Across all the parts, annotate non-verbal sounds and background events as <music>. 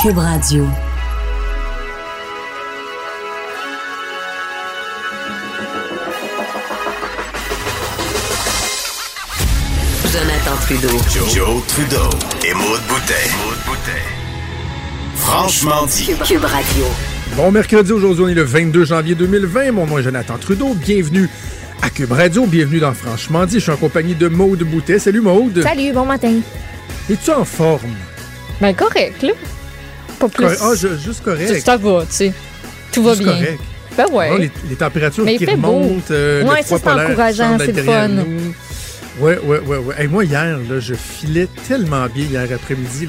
Cube Radio. Jonathan Trudeau. Joe, Trudeau et Maude Boutet. Franchement dit. Cube Radio. Bon mercredi, aujourd'hui on est le 22 janvier 2020. Mon nom est Jonathan Trudeau. Bienvenue à Cube Radio. Bienvenue dans Franchement dit. Je suis en compagnie de Maude Boutet. Salut Maude. Salut, bon matin. Es-tu en forme? Ben correct, là. Pas plus. Ah, je- juste correct. Ça va, tu sais. Tout va Juste bien. correct. Ben ouais. Ah, les, les températures Mais qui remontent. euh, Ouais, le froid ça, polaire encourageant, c'est le fun. nous. Ouais, ouais, ouais. Hey, moi, hier, là, je filais tellement bien hier après-midi.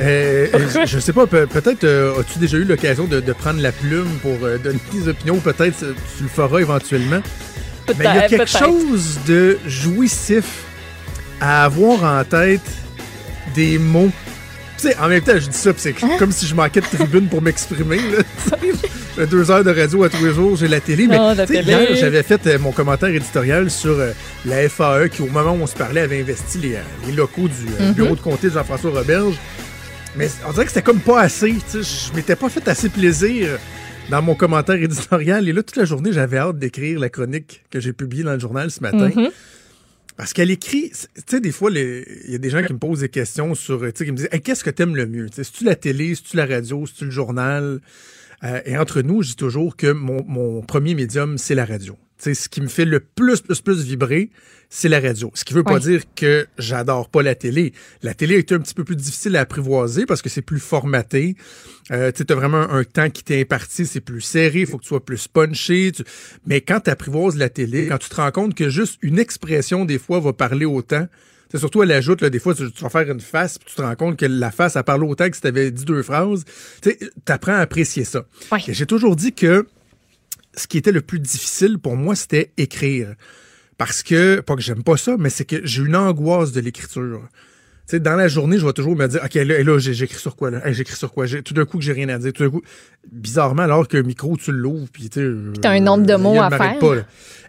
Euh, <laughs> euh, je sais pas, pe- peut-être euh, as-tu déjà eu l'occasion de, de prendre la plume pour euh, donner tes opinions, peut-être tu le feras éventuellement. Mais il y a quelque chose de jouissif à avoir en tête des mots. Sais, en même temps, je dis ça, c'est Hein? comme si je manquais de tribune pour m'exprimer. J'ai <laughs> deux heures de radio à tous les jours, j'ai la télé. Mais sais, télé. hier, j'avais fait euh, mon commentaire éditorial sur euh, la FAE qui, au moment où on se parlait, avait investi les, euh, les locaux du euh, Mhm. bureau de comté de Jean-François Roberge. Mais on dirait que c'était comme pas assez. Je m'étais pas fait assez plaisir dans mon commentaire éditorial. Et là, toute la journée, j'avais hâte d'écrire la chronique que j'ai publiée dans le journal ce matin. Mhm. Parce qu'elle écrit, tu sais, des fois, il y a des gens qui me posent des questions sur, tu sais, qui me disent, qu'est-ce que t'aimes le mieux? Tu sais, C'est-tu la télé, c'est-tu la radio, c'est-tu le journal? Euh, et entre nous, je dis toujours que mon premier médium, c'est la radio. Ce qui me fait le plus, plus, plus vibrer, c'est la radio. Ce qui veut pas dire que j'adore pas la télé. La télé est un petit peu plus difficile à apprivoiser parce que c'est plus formaté. Euh, tu as vraiment un, temps qui t'est imparti, c'est plus serré, il faut que tu sois plus punché. tu- Mais quand tu apprivoises la télé, quand tu te rends compte que juste une expression, des fois, va parler autant, c'est surtout elle ajoute, là, des fois, tu, tu vas faire une face, puis tu te rends compte que la face, elle parle autant que si tu avais dit deux phrases. Tu apprends à apprécier ça. J'ai toujours dit que ce qui était le plus difficile pour moi, c'était écrire. Parce que, pas que j'aime pas ça, mais c'est que j'ai une angoisse de l'écriture. Tu sais, dans la journée, je vais toujours me dire, OK, là, là j'écris sur quoi, là? Hey, j'écris sur quoi? Tout d'un coup, que j'ai rien à dire. Tout d'un coup, bizarrement, alors qu'un micro, tu l'ouvres, puis tu sais. t'as un nombre de euh, mots à faire. Pas, là.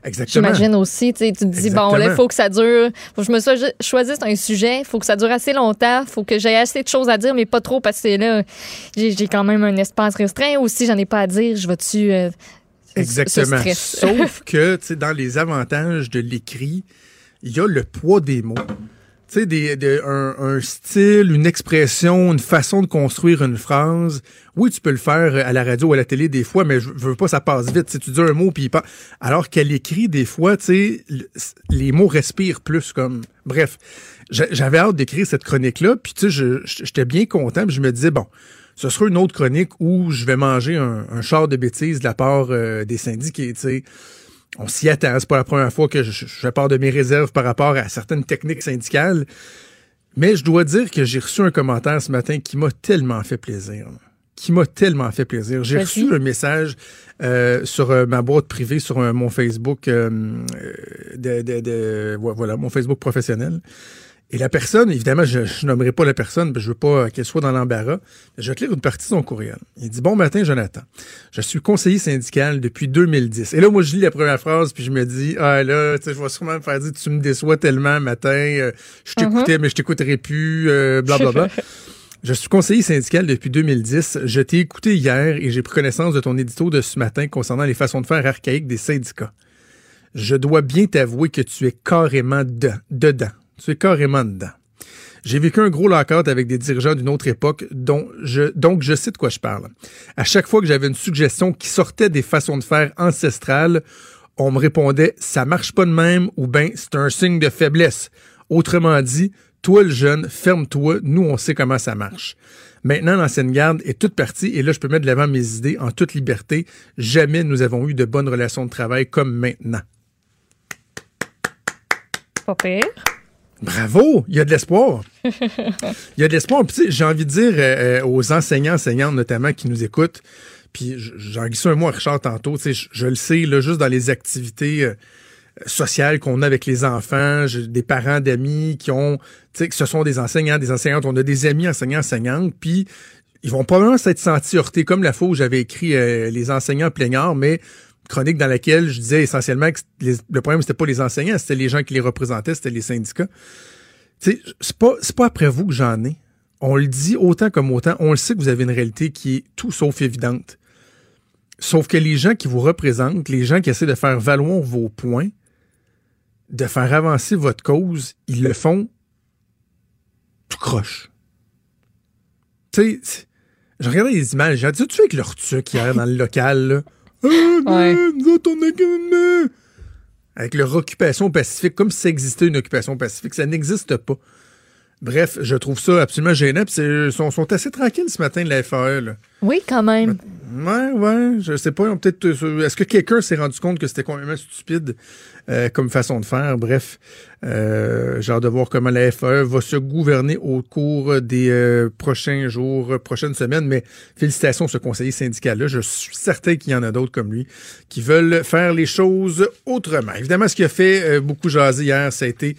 Exactement. J'imagine aussi, tu sais, tu te dis, bon, là, il faut que ça dure. Faut que je me sois- choisisse un sujet, il faut que ça dure assez longtemps, faut que j'ai assez de choses à dire, mais pas trop, parce que là, j'ai j'ai quand même un espace restreint. Aussi, j'en ai pas à dire, je vais-tu. euh, ce- ce Exactement. stress? <laughs> Sauf que, tu sais, dans les avantages de l'écrit, il y a le poids des mots. Tu sais, des, des- un, un style, une expression, une façon de construire une phrase. Oui, tu peux le faire à la radio ou à la télé des fois, mais je veux pas, ça passe vite. Tu sais, tu dis un mot, puis il passe. Alors qu'à l'écrit, des fois, tu sais, le- les mots respirent plus comme. Bref, j'a- j'avais hâte d'écrire cette chronique-là, puis tu sais, je- j'étais bien content, puis je me disais, bon, ce sera une autre chronique où je vais manger un, un char de bêtises de la part euh, des syndiqués, tu sais. On s'y attend. C'est pas la première fois que je, je fais part de mes réserves par rapport à certaines techniques syndicales. Mais je dois dire que j'ai reçu un commentaire ce matin qui m'a tellement fait plaisir. Qui m'a tellement fait plaisir. J'ai reçu un message euh, sur euh, ma boîte privée, sur euh, mon Facebook, de, de- de- ouais, voilà, mon Facebook professionnel. Et la personne, évidemment, je, je nommerai pas la personne, parce que je veux pas qu'elle soit dans l'embarras. mais Je vais te lire une partie de son courriel. Il dit Bon matin, Jonathan. Je suis conseiller syndical depuis 2010. Et là, moi, je lis la première phrase, puis je me dis Ah là, tu sais, je vais sûrement me faire dire Tu me déçois tellement matin, euh, je t'écoutais, mais je t'écouterai plus, euh, blablabla. <laughs> Je suis conseiller syndical depuis 2010. Je t'ai écouté hier et j'ai pris connaissance de ton édito de ce matin concernant les façons de faire archaïques des syndicats. Je dois bien t'avouer que tu es carrément de- dedans. Tu es carrément dedans. J'ai vécu un gros lockout avec des dirigeants d'une autre époque, dont je, donc je sais de quoi je parle. À chaque fois que j'avais une suggestion qui sortait des façons de faire ancestrales, on me répondait ça marche pas de même ou ben c'est un signe de faiblesse. Autrement dit, toi le jeune, ferme-toi, nous on sait comment ça marche. Maintenant, l'ancienne garde est toute partie et là, je peux mettre de l'avant mes idées en toute liberté. Jamais nous avons eu de bonnes relations de travail comme maintenant. Pas pire. Bravo, il y a de l'espoir. <laughs> il y a de l'espoir. J'ai envie de dire euh, euh, aux enseignants, enseignantes notamment qui nous écoutent, puis j'en glisse un mot à Richard tantôt, tu sais, je, je le sais, là, juste dans les activités euh, sociales qu'on a avec les enfants, j'ai des parents d'amis qui ont, tu sais, que ce sont des enseignants, des enseignantes, on a des amis enseignants, enseignantes, puis ils vont probablement s'être sentis heurtés, comme la fois où j'avais écrit euh, les enseignants plaignards, mais chronique dans laquelle je disais essentiellement que le problème, c'était pas les enseignants, c'était les gens qui les représentaient, c'était les syndicats. C'est pas, pas après vous que j'en ai. On le dit autant comme autant. On le sait que vous avez une réalité qui est tout sauf évidente. Sauf que les gens qui vous représentent, les gens qui essaient de faire valoir vos points, de faire avancer votre cause, ils le font tout croche. Tu sais, je regardais les images, j'ai dit, tu avec leur truc hier dans le local, là? Ah, nous autres, on a. Avec leur occupation pacifique, comme si ça existait une occupation pacifique, ça n'existe pas. Bref, je trouve ça absolument gênant. Ils sont, sont assez tranquilles ce matin de la FAE. Là. Oui, quand même. Ouais, ouais, je sais pas. Peut-être. euh, Est-ce que quelqu'un s'est rendu compte que c'était complètement stupide euh, comme façon de faire? Bref, euh, j'ai hâte de voir comment la FAE va se gouverner au cours des euh, prochains jours, prochaines semaines. Mais félicitations à ce conseiller syndical-là. Je suis certain qu'il y en a d'autres comme lui qui veulent faire les choses autrement. Évidemment, ce qui a fait beaucoup jaser hier, ça a été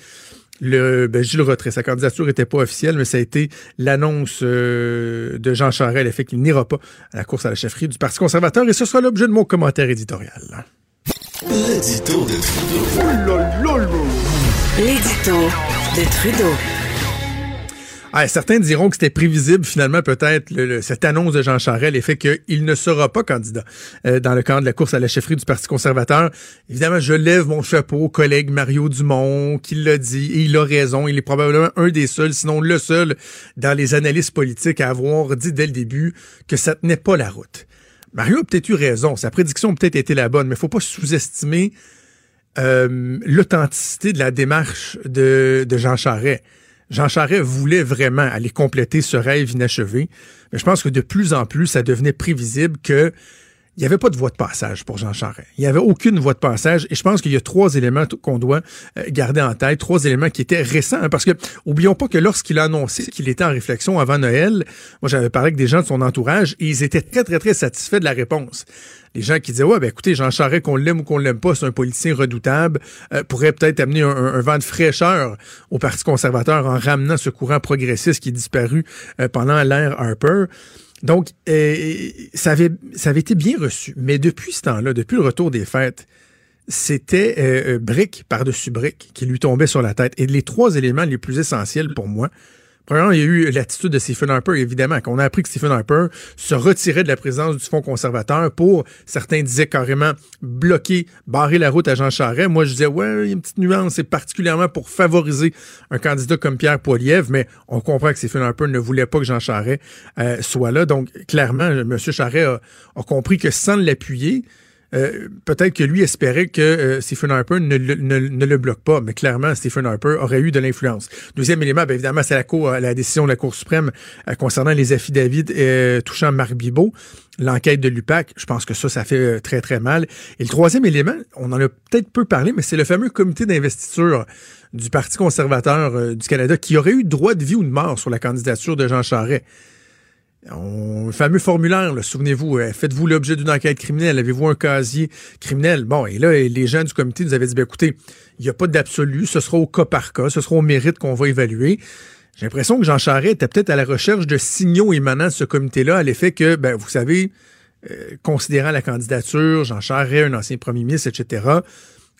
le ben, Gilles Retrait. Sa candidature n'était pas officielle, mais ça a été l'annonce euh, de Jean Charest, le fait qu'il n'ira pas à la course à la chefferie du Parti conservateur, et ce sera l'objet de mon commentaire éditorial. L'édito de Trudeau. L'édito de Trudeau. Ah, certains diront que c'était prévisible finalement peut-être le- le- cette annonce de Jean Charest, l'effet qu'il ne sera pas candidat euh, dans le cadre de la course à la chefferie du Parti conservateur. Évidemment, je lève mon chapeau au collègue Mario Dumont qui l'a dit et il a raison. Il est probablement un des seuls, sinon le seul, dans les analyses politiques à avoir dit dès le début que ça tenait pas la route. Mario a peut-être eu raison. Sa prédiction a peut-être été la bonne, mais faut pas sous-estimer euh, l'authenticité de la démarche de, de Jean Charest. Jean Charest voulait vraiment aller compléter ce rêve inachevé, mais je pense que de plus en plus, ça devenait prévisible que il n'y avait pas de voie de passage pour Jean Charest. Il n'y avait aucune voie de passage. Et je pense qu'il y a trois éléments qu'on doit euh, garder en tête, trois éléments qui étaient récents. hein, parce que oublions pas que lorsqu'il a annoncé qu'il était en réflexion avant Noël, moi j'avais parlé avec des gens de son entourage et ils étaient très, très, très satisfaits de la réponse. Les gens qui disaient Ouais, ben écoutez, Jean Charest, qu'on l'aime ou qu'on l'aime pas, c'est un politicien redoutable, euh, pourrait peut-être amener un vent de fraîcheur au Parti conservateur en ramenant ce courant progressiste qui est disparu euh, pendant l'ère Harper. Donc, euh, ça, avait, été bien reçu. Mais depuis ce temps-là, depuis le retour des fêtes, c'était euh, euh, brique par-dessus brique qui lui tombait sur la tête. Et les trois éléments les plus essentiels pour moi, Il y a eu l'attitude de Stephen Harper, évidemment, qu'on a appris que Stephen Harper se retirait de la présidence du Fonds conservateur pour, certains disaient carrément, bloquer, barrer la route à Jean Charest. Moi, je disais, ouais, il y a une petite nuance, c'est particulièrement pour favoriser un candidat comme Pierre Poilievre, mais on comprend que Stephen Harper ne voulait pas que Jean Charest euh, soit là. Donc, clairement, M. Charest a, a compris que sans l'appuyer, euh, peut-être que lui espérait que euh, Stephen Harper ne, le- ne- ne le bloque pas, mais clairement, Stephen Harper aurait eu de l'influence. Deuxième élément, bien évidemment, c'est la, cour, la décision de la Cour suprême euh, concernant les affidavits euh, touchant Marc Bibot, l'enquête de l'UPAC. Je pense que ça, ça fait euh, très, très mal. Et le troisième élément, on en a peut-être peu parlé, mais c'est le fameux comité d'investiture du Parti conservateur euh, du Canada qui aurait eu droit de vie ou de mort sur la candidature de Jean Charest. On- le fameux formulaire, souvenez-vous, euh, faites-vous l'objet d'une enquête criminelle, avez-vous un casier criminel? Bon, et là, les gens du comité nous avaient dit, ben, écoutez, il n'y a pas d'absolu, ce sera au cas par cas, ce sera au mérite qu'on va évaluer. J'ai l'impression que Jean Charest était peut-être à la recherche de signaux émanant de ce comité-là, à l'effet que, ben, vous savez, euh, considérant la candidature, Jean Charest, un ancien premier ministre, etc.,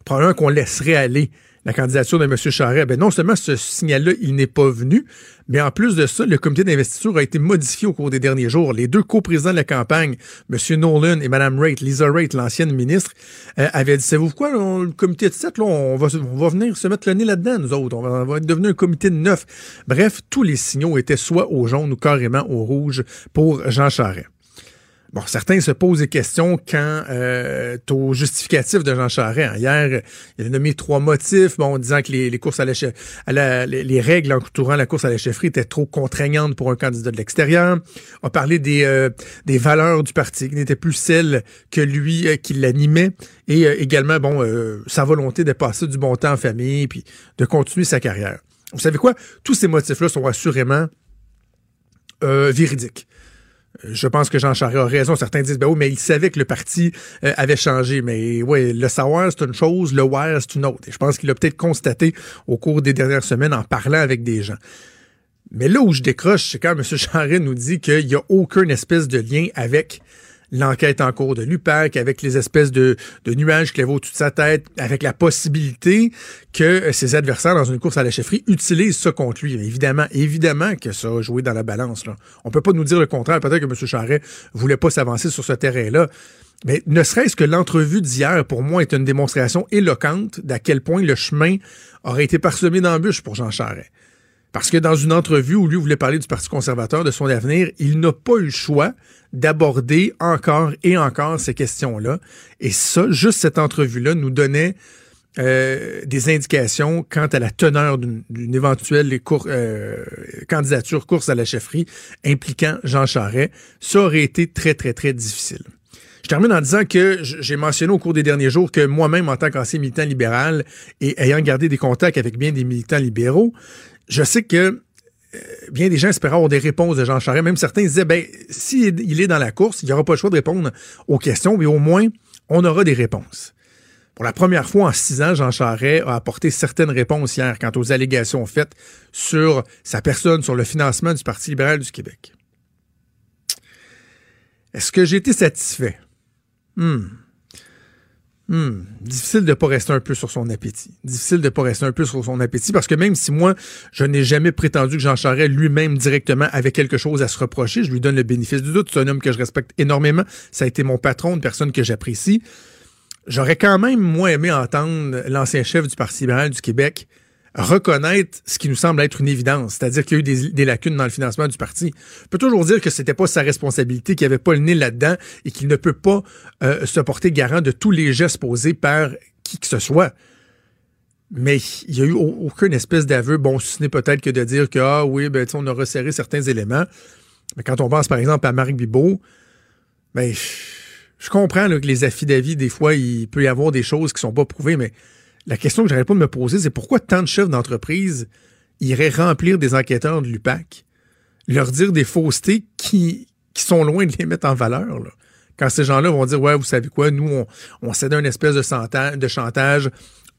probablement qu'on laisserait aller la candidature de M. Charest. Ben non seulement ce signal-là, il n'est pas venu, mais en plus de ça, le comité d'investiture a été modifié au cours des derniers jours. Les deux coprésidents de la campagne, M. Nolan et Mme Raitt, Lisa Raitt, l'ancienne ministre, euh, avaient dit, savez-vous quoi, le comité de sept, là, on va, venir se mettre le nez là-dedans, nous autres. On va, on devenir un comité de neuf. Bref, tous les signaux étaient soit au jaune ou carrément au rouge pour Jean Charest. Bon, certains se posent des questions quant euh, au justificatif de Jean Charest. Hier, il a nommé trois motifs, bon, disant que les, les courses à la, à la- les, les règles entourant la course à la chefferie étaient trop contraignantes pour un candidat de l'extérieur. On a parlé des, euh, des valeurs du parti qui n'étaient plus celles que lui euh, qui l'animait et euh, également, bon, euh, sa volonté de passer du bon temps en famille puis de continuer sa carrière. Vous savez quoi? Tous ces motifs-là sont assurément véridiques. Je pense que Jean Charest a raison. Certains disent, ben oui, mais il savait que le parti euh, avait changé. Mais oui, le savoir, c'est une chose, le voir, c'est une autre. Et je pense qu'il a peut-être constaté au cours des dernières semaines en parlant avec des gens. Mais là où je décroche, c'est quand M. Charest nous dit qu'il n'y a aucune espèce de lien avec l'enquête en cours de l'UPAC, avec les espèces de, nuages qu'il avait au-dessus de sa tête, avec la possibilité que euh, ses adversaires dans une course à la chefferie utilisent ça contre lui. Évidemment, évidemment que ça a joué dans la balance. Là. On peut pas nous dire le contraire. Peut-être que M. Charret voulait pas s'avancer sur ce terrain-là. Mais ne serait-ce que l'entrevue d'hier, pour moi, est une démonstration éloquente d'à quel point le chemin aurait été parsemé d'embûches pour Jean Charest. Parce que dans une entrevue où lui voulait parler du Parti conservateur, de son avenir, il n'a pas eu le choix d'aborder encore et encore ces questions-là. Et ça, juste cette entrevue-là nous donnait euh, des indications quant à la teneur d'une éventuelle euh, candidature course à la chefferie impliquant Jean Charest. Ça aurait été très, très, très difficile. Je termine en disant que j'ai mentionné au cours des derniers jours que moi-même, en tant qu'ancien militant libéral et ayant gardé des contacts avec bien des militants libéraux, je sais que euh, bien des gens espéraient avoir des réponses de Jean Charest. Même certains disaient, ben, s'il est dans la course, il n'y aura pas le choix de répondre aux questions, mais au moins, on aura des réponses. Pour la première fois en six ans, Jean Charest a apporté certaines réponses hier quant aux allégations faites sur sa personne, sur le financement du Parti libéral du Québec. Est-ce que j'ai été satisfait? Hmm. Hmm. Difficile de pas rester un peu sur son appétit. Difficile de pas rester un peu sur son appétit parce que même si moi, je n'ai jamais prétendu que Jean Charest lui-même directement avait quelque chose à se reprocher, je lui donne le bénéfice du doute. C'est un homme que je respecte énormément. Ça a été mon patron, une personne que j'apprécie. J'aurais quand même, moi, aimé entendre l'ancien chef du Parti libéral du Québec reconnaître ce qui nous semble être une évidence, c'est-à-dire qu'il y a eu des, lacunes dans le financement du parti. On peut toujours dire que c'était pas sa responsabilité, qu'il avait pas le nez là-dedans et qu'il ne peut pas euh, se porter garant de tous les gestes posés par qui que ce soit. Mais il n'y a eu aucune espèce d'aveu, bon, ce n'est peut-être que de dire que, ah oui, ben, on a resserré certains éléments. Mais quand on pense, par exemple, à Marc Bibot, ben, je comprends que les affidavits, des fois, il peut y avoir des choses qui sont pas prouvées, mais la question que j'arrête pas de me poser, c'est pourquoi tant de chefs d'entreprise iraient remplir des enquêteurs de l'UPAC, leur dire des faussetés qui, qui sont loin de les mettre en valeur. Quand ces gens-là vont dire, ouais, vous savez quoi, nous, on, on cédait une espèce de, chantage,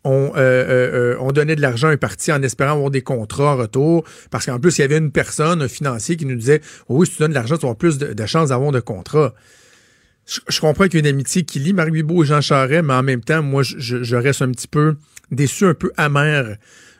on, euh, euh, on donnait de l'argent à un parti en espérant avoir des contrats en retour, parce qu'en plus, il y avait une personne, un financier, qui nous disait, oui, si tu donnes de l'argent, tu auras plus de, de chances d'avoir de contrats je, comprends qu'il y a une amitié qui lie Marie Bibeau et Jean Charest, mais en même temps, moi, je, reste un petit peu déçu, un peu amer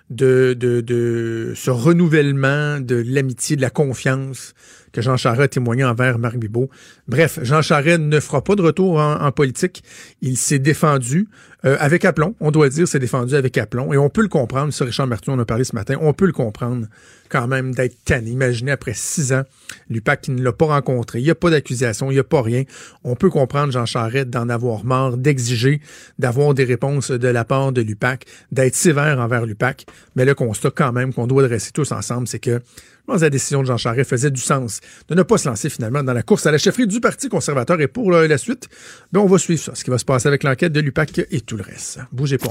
de ce renouvellement de l'amitié, de la confiance que Jean Charest a témoigné envers Marc Bibot. Bref, Jean Charest ne fera pas de retour en, politique. Il s'est défendu euh, avec aplomb, on doit dire, s'est défendu avec aplomb. Et on peut le comprendre, ça Richard Martin, on a parlé ce matin, on peut le comprendre quand même d'être tanné. Imaginez après six ans, l'UPAC qui ne l'a pas rencontré, il n'y a pas d'accusation, il n'y a pas rien. On peut comprendre Jean Charest d'en avoir marre, d'exiger d'avoir des réponses de la part de l'UPAC, d'être sévère envers l'UPAC. Mais le constat quand même qu'on doit dresser tous ensemble, c'est que je pense que la décision de Jean Charest faisait du sens de ne pas se lancer finalement dans la course à la chefferie du Parti conservateur. Et pour la suite, ben on va suivre ça, ce qui va se passer avec l'enquête de l'UPAC et tout le reste. Bougez pas.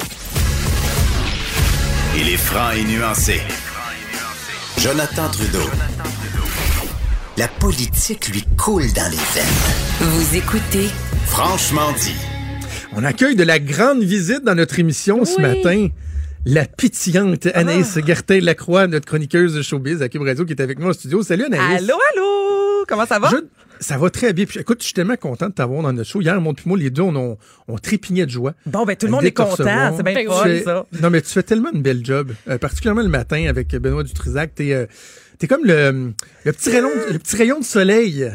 Il est franc et nuancé. Jonathan Trudeau. La politique lui coule dans les veines. Vous écoutez Franchement dit. On accueille de la grande visite dans notre émission ce matin. La pétillante Anaïs Gertin-Lacroix, notre chroniqueuse de showbiz à Cube Radio, qui est avec moi au studio. Salut Anaïs. Allô, allô! Comment ça va? Je- ça va très bien. Puis, écoute, je suis tellement content de t'avoir dans notre show. Hier, mon moi, les deux, on, on, on trépignait de joie. Bon, ben tout le monde est content. C'est bien Ben fun, fais- ça. Non, mais tu fais tellement une belle job, euh, particulièrement le matin avec Benoît Dutrisac. T'es euh, t'es comme le, le, petit rayon, le petit rayon de soleil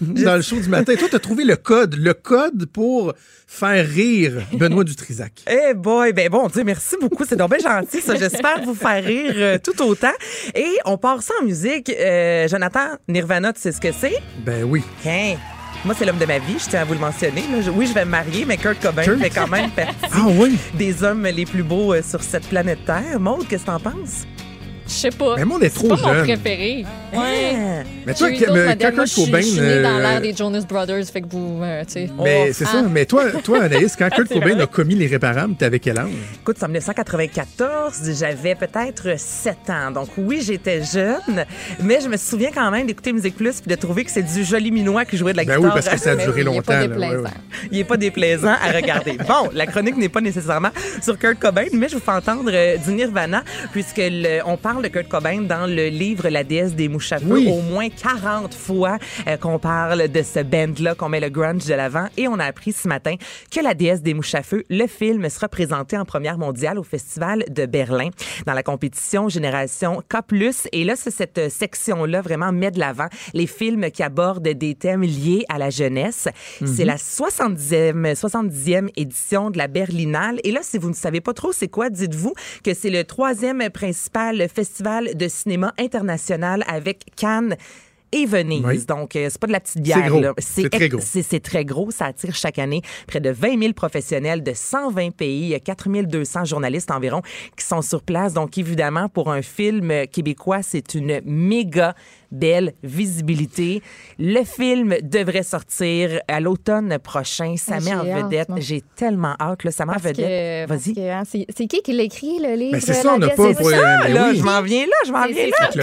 dans le show du matin. Toi, t'as trouvé le code, le code pour faire rire Benoît Dutrisac. Eh boy, ben bon Dieu, merci beaucoup. C'est donc bien gentil, ça. J'espère vous faire rire euh, tout autant. Et on part ça en musique. Euh, Jonathan, Nirvana, tu sais ce que c'est? Ben oui. Hein? Moi, c'est l'homme de ma vie, je tiens à vous le mentionner. là. Oui, je vais me marier, mais Kurt Cobain Kurt? fait quand même partie Ah oui. des hommes les plus beaux euh, sur cette planète Terre. Maud, qu'est-ce que t'en penses? Je sais pas. Mais moi, on est C'est trop pas mon préféré. Ouais. Hein? Mais toi, que- mais Kurt Cobain. Je suis née dans euh, l'ère des Jonas Brothers, fait que vous, euh, tu sais. Mais Oh. c'est Ah. ça. Mais toi, toi, Anaïs, quand Kurt C'est Cobain vrai. a commis l'irréparable, t'avais quel âge? Écoute, c'est en 1994, j'avais peut-être 7 ans. Donc oui, j'étais jeune, mais je me souviens quand même d'écouter Musique Plus puis de trouver que c'est du joli minois qui jouait de la Ben guitare. oui, parce que ça a Mais duré il est longtemps. pas là, déplaisant. ouais, ouais. Il est pas déplaisant à regarder. <laughs> Bon, la chronique n'est pas nécessairement sur Kurt Cobain, mais je vous fais entendre euh, du Nirvana, puisque le- on parle de Kurt Cobain dans le livre La déesse des mouches à feu Oui. au moins 40 fois euh, qu'on parle de ce band-là, qu'on met le grunge de l'avant. Et on a appris ce matin que La déesse des mouches à feu, le film, sera présenté en première mondiale au Festival de Berlin dans la compétition Génération K+. Et là, c'est cette euh, section-là vraiment met de l'avant les films qui abordent des thèmes liés à la jeunesse. C'est la 70e, 70e édition de la Berlinale. Et là, si vous ne savez pas trop c'est quoi, dites-vous que c'est le troisième principal festival de cinéma international avec Cannes et Venise. Oui. Donc, euh, c'est pas de la petite bière. C'est très gros. C'est très gros. Ça attire chaque année près de 20 000 professionnels de 120 pays. Il y a 4 200 journalistes environ qui sont sur place. Donc, évidemment, pour un film québécois, c'est une méga belle visibilité. Le film devrait sortir à l'automne prochain. Ça Ah, met en vedette. J'ai tellement hâte. Là, ça met en vedette. Vas-y. hein, c'est qui qui l'a écrit, le livre? Ben, c'est ça, on n'a pas. ben? Là, oui. je m'en viens là, je m'en viens là. le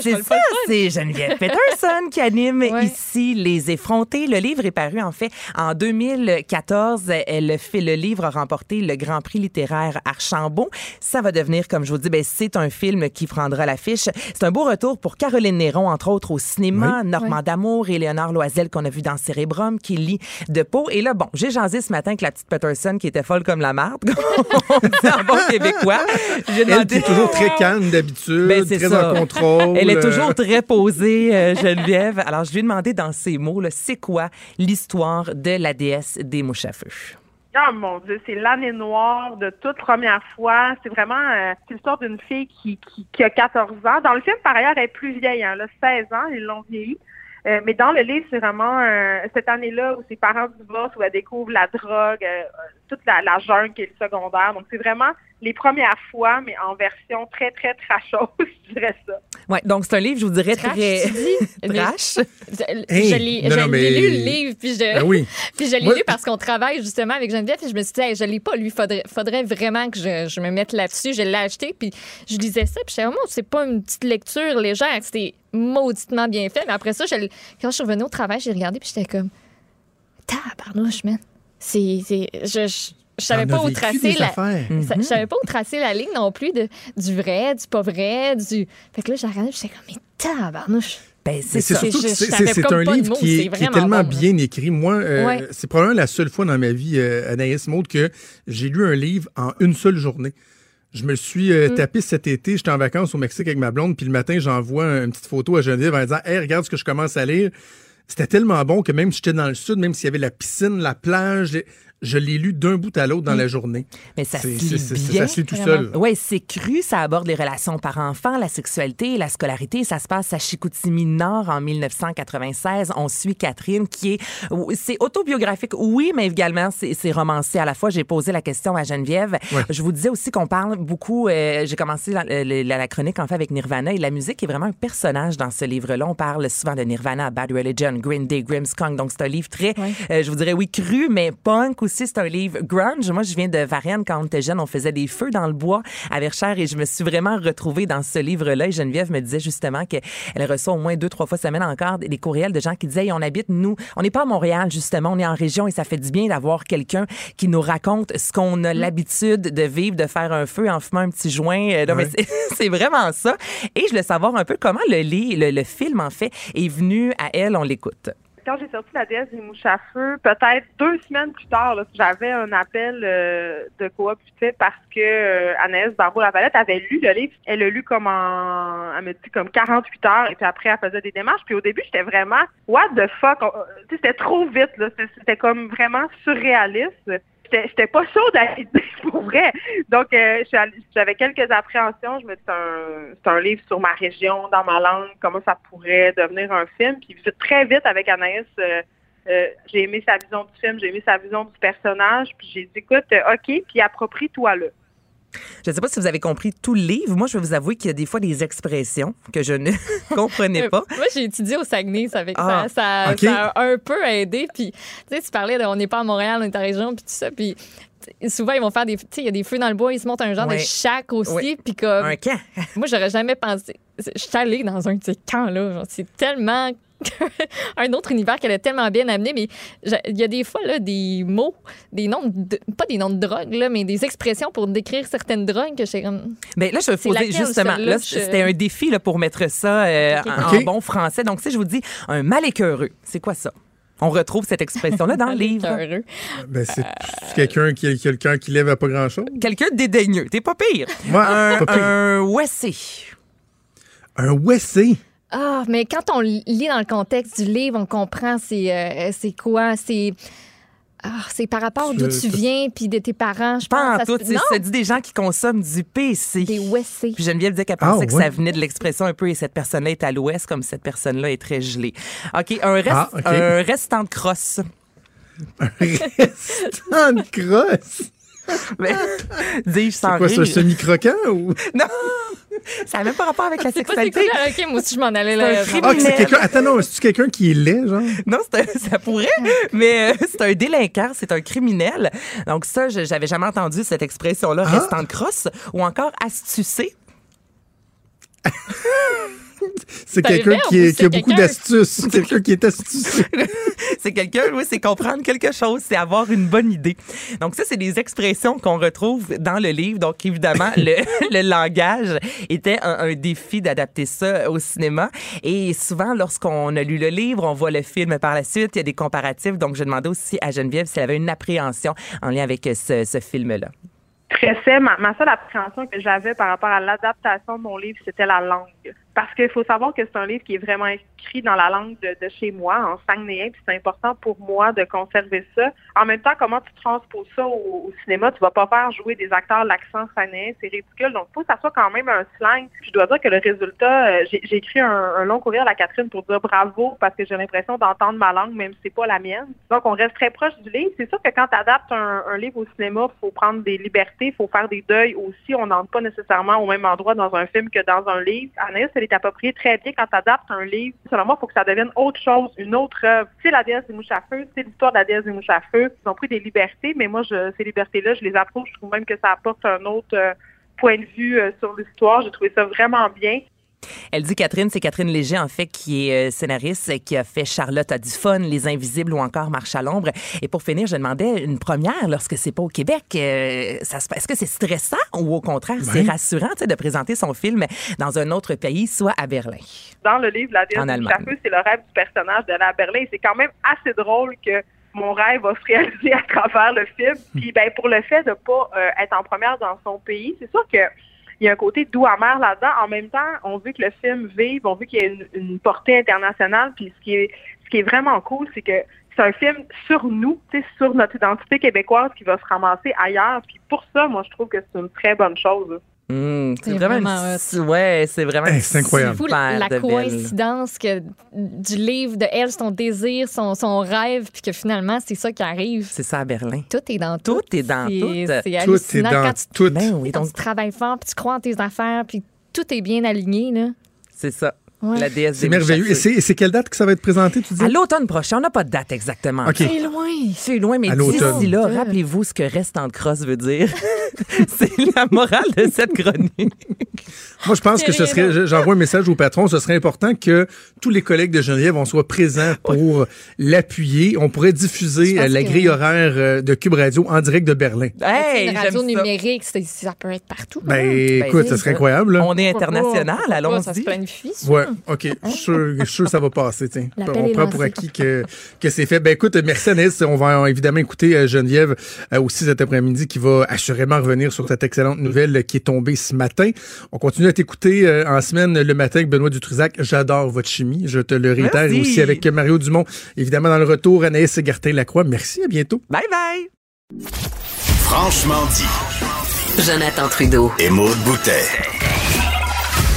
C'est le ça, le c'est Geneviève Peterson qui anime <laughs> ici Les Effrontés. Le livre est paru en fait en 2014. Elle fait le livre a remporté le Grand Prix littéraire Archambault. Ça va devenir, comme je vous dis, ben, c'est un film qui prendra l'affiche. C'est un beau retour pour Caroline Entre autres au cinéma, Normand D'Amour et Léonard Loisel qu'on a vu dans Cérébrum, qui lit de peau. Et là, bon, j'ai jasé ce matin avec la petite Peterson qui était folle comme la marde, <laughs> on dit en bon québécois. J'ai Elle est toujours très calme d'habitude, Ben, très ça. en contrôle. Elle est toujours très posée, euh, Geneviève. Alors, je lui ai demandé dans ces mots, là, c'est quoi l'histoire de la déesse des mouches à feu? Oh mon Dieu, c'est l'année noire de toute première fois. C'est vraiment euh, l'histoire d'une fille qui, qui, qui a 14 ans. Dans le film, par ailleurs, elle est plus vieille, hein, elle a 16 ans, ils l'ont vieillie. Euh, mais dans le livre, c'est vraiment euh, cette année-là où ses parents divorcent, où elle découvre la drogue, euh, toute la, la jungle qui est le secondaire. Donc, c'est vraiment les premières fois, mais en version très, très trashos, je dirais ça. Ouais, donc c'est un livre, je vous dirais, Trash, très... <laughs> Trash? Je, Hey, je l'ai je mais- lu, le livre, puis je, Ben oui. <laughs> puis je l'ai Moi- lu parce qu'on travaille justement avec Geneviève, et je me suis dit, hey, je l'ai pas lu, faudrait, faudrait vraiment que je, je me mette là-dessus. Je l'ai acheté, puis je lisais ça, puis j'étais vraiment, c'est pas une petite lecture légère, c'était mauditement bien fait. Mais après ça, je, quand je suis revenue au travail, j'ai regardé, puis j'étais comme, tabarnouche, man. C'est, c'est, je, je, je savais pas as où tracer la. Je savais pas où tracer la ligne non plus de, du vrai, du pas vrai, du. Fait que là, j'ai regardé, puis j'étais comme, mais tabarnouche. Ben, c'est c'est Je- je un livre mots, qui est, qui est vraiment tellement bon, bien écrit. Moi, euh, Ouais. c'est probablement la seule fois dans ma vie, euh, Anaïs Maud, que j'ai lu un livre en une seule journée. Je me suis Mm. euh, tapé cet été, j'étais en vacances au Mexique avec ma blonde, puis le matin, j'envoie une petite photo à Geneviève en disant Hey, regarde ce que je commence à lire. C'était tellement bon que même si j'étais dans le sud, même s'il y avait la piscine, la plage, je l'ai lu d'un bout à l'autre dans la journée. Mais ça se lit bien. Ça se lit tout Vraiment. seul. Oui, c'est cru. Ça aborde les relations parents-enfants, la sexualité, la scolarité. Ça se passe à Chicoutimi Nord en 1996. On suit Catherine qui est... C'est autobiographique, oui, mais également c'est c'est romancé à la fois. J'ai posé la question à Geneviève. Ouais. Je vous disais aussi qu'on parle beaucoup... euh, J'ai commencé la, la- la chronique en fait avec Nirvana et la musique est vraiment un personnage dans ce livre-là. On parle souvent de Nirvana, Bad Religion, Green Day, Grimmskunk. Donc c'est un livre très, Ouais. euh, je vous dirais oui, cru, mais punk aussi. C'est un livre grunge. Moi, je viens de Varennes. Quand on était jeune, on faisait des feux dans le bois à Verchères et je me suis vraiment retrouvée dans ce livre-là. Et Geneviève me disait justement qu'elle reçoit au moins deux, trois fois semaine encore des courriels de gens qui disaient, Hey, on habite, nous, on n'est pas à Montréal, justement, on est en région et ça fait du bien d'avoir quelqu'un qui nous raconte ce qu'on a l'habitude de vivre, de faire un feu en fumant un petit joint. Euh, mais <laughs> c'est- vraiment ça. Et je voulais savoir un peu comment le, le film, en fait, est venu à elle. On l'écoute. Quand j'ai sorti la déesse des mouches à feu, peut-être deux semaines plus tard, j'avais un appel euh, de coop parce que euh, Anaïs Barbeau-Lavalette avait lu le livre. Elle l'a lu comme en, elle me dit comme 48 heures et puis après elle faisait des démarches. Puis au début, j'étais vraiment, what the fuck, c'était trop vite, là. C'était comme vraiment surréaliste. J'étais pas chaude à l'idée, <laughs> pour vrai. Donc, euh, j'avais quelques appréhensions. Je me dis, c'est un, livre sur ma région, dans ma langue, comment ça pourrait devenir un film. Puis très vite, avec Anaïs, euh, euh, j'ai aimé sa vision du film, j'ai aimé sa vision du personnage. Puis j'ai dit, écoute, OK, puis approprie-toi-le. Je ne sais pas si vous avez compris tout le livre. Moi, je vais vous avouer qu'il y a des fois des expressions que je ne <laughs> comprenais pas. Moi, j'ai étudié au Saguenay, ça fait que Ah, ça, ça, ça a un peu aidé. Puis, tu sais, tu parlais de on n'est pas à Montréal, on est à région, puis tout ça. Puis, souvent, ils vont faire des. Tu sais, il y a des feux dans le bois, ils se montent un genre de shack aussi. Puis, comme. Un camp. <laughs> Moi, j'aurais jamais pensé. Je suis allée dans un de ces camps-là. C'est tellement. <laughs> un autre univers qu'elle a tellement bien amené, mais je- il y a des fois là, des mots, des noms, de, pas des noms de drogue, là, mais des expressions pour décrire certaines drogues que j'ai comme. Mais là, je vais poser justement. Là, Je- c'était un défi là, pour mettre ça euh, en, bon français. Donc, si je vous dis un mal écœureux, c'est quoi ça? On retrouve cette expression-là dans le <laughs> livre. Ben, c'est c'est quelqu'un qui, cœur qui lève à pas grand-chose. Quelqu'un de dédaigneux. T'es pas pire. Moi, un, pas pire. un Wessé. Un. Ah, mais quand on lit dans le contexte du livre, on comprend c'est euh, c'est quoi, c'est ah, c'est par rapport d'où tu viens puis de tes parents, je Pas en pense. tout. se- c'est- Non, Ça dit des gens qui consomment du PC. des WC. Puis Geneviève disait qu'elle Ah, pensait que ouais. ça venait de l'expression un peu et cette personne-là est à l'ouest, comme cette personne-là est très gelée. OK, un, reste, Ah, un restant de crosse. <laughs> Restant de crosse? <laughs> Mais, Dis-je sans C'est quoi, rire. ça, semi-croquant ou? <laughs> Non, ça n'a même pas rapport avec la C'est pas c'est sexualité. quoi, OK, moi aussi je m'en allais C'est un là. Ah, que c'est quelqu'un. Attends, non, c'est-tu quelqu'un qui est laid, genre? Non, c'est un- ça pourrait, <laughs> mais euh, c'est un délinquant, c'est un criminel. Donc ça, je- j'avais jamais entendu cette expression-là, Ah. restant de crosse, ou encore astucé. C'est C'est un quelqu'un qui, est- qui a c'est beaucoup d'astuces. quelqu'un qui est astucieux. <laughs> C'est quelqu'un, oui, c'est comprendre quelque chose, c'est avoir une bonne idée. Donc ça, c'est des expressions qu'on retrouve dans le livre. Donc évidemment, le, <laughs> le langage était un, un défi d'adapter ça au cinéma. Et souvent, lorsqu'on a lu le livre, on voit le film par la suite, il y a des comparatifs. Donc je demandais aussi à Geneviève si elle avait une appréhension en lien avec ce, ce film-là. Très. Ma, ma seule appréhension que j'avais par rapport à l'adaptation de mon livre, c'était la langue. Parce qu'il faut savoir que c'est un livre qui est vraiment écrit dans la langue de, de chez moi, en sangnéen, puis c'est important pour moi de conserver ça. En même temps, comment tu transposes ça au, au cinéma? Tu vas pas faire jouer des acteurs l'accent sangnéen, c'est ridicule. Donc, il faut que ça soit quand même un slang. Puis je dois dire que le résultat, euh, j'ai écrit un, un long courriel à Catherine pour dire bravo parce que j'ai l'impression d'entendre ma langue, même si c'est pas la mienne. Donc, on reste très proche du livre. C'est sûr que quand tu adaptes un, un livre au cinéma, faut prendre des libertés, faut faire des deuils aussi. On n'entre pas nécessairement au même endroit dans un film que dans un livre. Elle est appropriée très bien quand tu adaptes un livre. Selon moi, il faut que ça devienne autre chose, une autre œuvre. C'est la déesse des mouches à feu, c'est l'histoire de la déesse des mouches à feu. Ils ont pris des libertés, mais moi, ces libertés-là, je les approuve. Je trouve même que ça apporte un autre euh, point de vue euh, sur l'histoire. J'ai trouvé ça vraiment bien. Elle dit Catherine, c'est Catherine Léger, en fait, qui est euh, scénariste, qui a fait Charlotte a du fun, Les Invisibles ou encore Marche à l'ombre. Et pour finir, je demandais une première lorsque c'est pas au Québec. euh, ça se passe- Est-ce que c'est stressant ou au contraire, c'est rassurant de présenter son film dans un autre pays, soit à Berlin? dans le livre La En du c'est le rêve du personnage de la Berlin. C'est quand même assez drôle que mon rêve va se réaliser <laughs> à travers le film. Puis ben pour le fait de pas euh, être en première dans son pays, c'est sûr que il y a un côté doux amer là-dedans. En même temps, on veut que le film vive, on veut qu'il y ait une, portée internationale. Puis ce qui est ce qui est vraiment cool, c'est que c'est un film sur nous, sur notre identité québécoise qui va se ramasser ailleurs. Puis pour ça, moi, je trouve que c'est une très bonne chose. Hum, c'est vraiment, vraiment une- ouais, c'est vraiment c'est incroyable. C'est fou la belle. coïncidence que, du livre de elle, son désir, son, son rêve, puis que finalement, c'est ça qui arrive. C'est ça à Berlin. Tout est dans tout. Tout est dans tout. C'est Tout est dans quand tu, tout. Ben oui, quand donc tu travailles fort, puis tu crois en tes affaires, puis tout est bien aligné. Là. c'est ça. Ouais. La déesse C'est merveilleux. Et c'est et c'est quelle date que ça va être présenté, tu dis? À l'automne prochain, on n'a pas de date exactement. OK. C'est loin. C'est loin, mais À l'automne. d'ici là, rappelez-vous ce que restant de crosse veut dire. <laughs> c'est la morale de cette chronique. Moi, je pense que ce serait, je- j'envoie un message au patron, ce serait important que tous les collègues de Geneviève en soient présents pour l'appuyer. On pourrait diffuser euh, la que- grille horaire euh, de Cube Radio en direct de Berlin. Hey, une radio ça. numérique, c'est- ça peut être partout. Ben, hein. écoute, ça serait ça. incroyable. là. On est international, pas? Ça se allons-y. planifie? Ouais, OK. Je suis sûr, je suis sûr que ça va passer. tiens. On prend pour acquis que, que c'est fait. Ben écoute, merci Anaïs. On va évidemment écouter euh, Geneviève euh, aussi cet après-midi qui va assurément revenir sur cette excellente nouvelle qui est tombée ce matin. On continue à t'écouter euh, en semaine le matin avec Benoît Dutrisac. J'adore votre chimie. Je te le réitère. Merci. Et aussi avec Mario Dumont. Évidemment, dans le retour, Anaïs Gartin-Lacroix. Merci, à bientôt. Bye bye. Franchement dit. Jonathan Trudeau. Et Maude Boutet.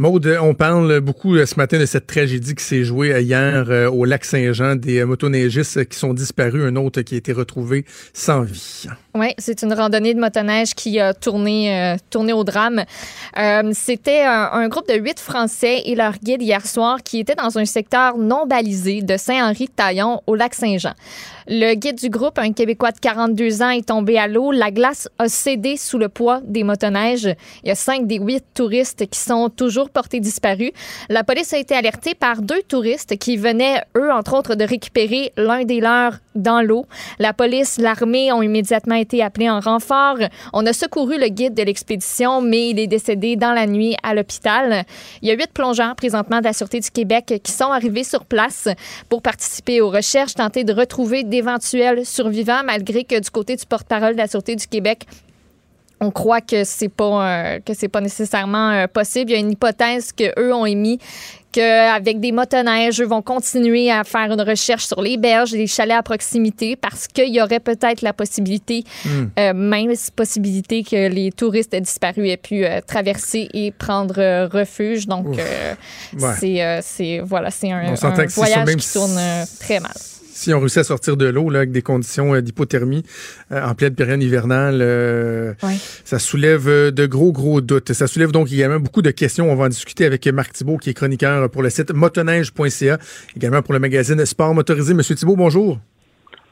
Maude, on parle beaucoup euh, ce matin de cette tragédie qui s'est jouée hier euh, au lac Saint-Jean, des euh, motoneigistes qui sont disparus, un autre qui a été retrouvé sans vie. Oui, c'est une randonnée de motoneige qui a tourné, tourné au drame. C'était un, un, groupe de huit Français et leur guide hier soir qui étaient dans un secteur non balisé de Saint-Henri-de-Taillon au lac Saint-Jean. Le guide du groupe, un Québécois de 42 ans, est tombé à l'eau. La glace a cédé sous le poids des motoneiges. Il y a cinq des huit touristes qui sont toujours portés disparus. La police a été alertée par deux touristes qui venaient, eux, entre autres, de récupérer l'un des leurs dans l'eau. La police, l'armée ont immédiatement été appelés en renfort. On a secouru le guide de l'expédition, mais il est décédé dans la nuit à l'hôpital. Il y a huit plongeurs présentement de la Sûreté du Québec qui sont arrivés sur place pour participer aux recherches, tenter de retrouver des éventuels survivants, malgré que du côté du porte-parole de la Sûreté du Québec, on croit que c'est pas euh, que c'est pas nécessairement euh, possible. Il y a une hypothèse que eux ont émis qu'avec des motoneiges, eux vont continuer à faire une recherche sur les berges et les chalets à proximité parce qu'il y aurait peut-être la possibilité, hmm. euh, même possibilité que les touristes disparus aient pu traverser et prendre refuge. Donc, c'est voilà, c'est un, un voyage qui tourne très mal si on réussit à sortir de l'eau avec des conditions euh, d'hypothermie euh, en pleine période hivernale, euh, ça soulève de gros, gros doutes. Ça soulève donc également beaucoup de questions. On va en discuter avec Marc Thibault, qui est chroniqueur pour le site motoneige.ca, également pour le magazine Sport Motorisé. Monsieur Thibault, bonjour.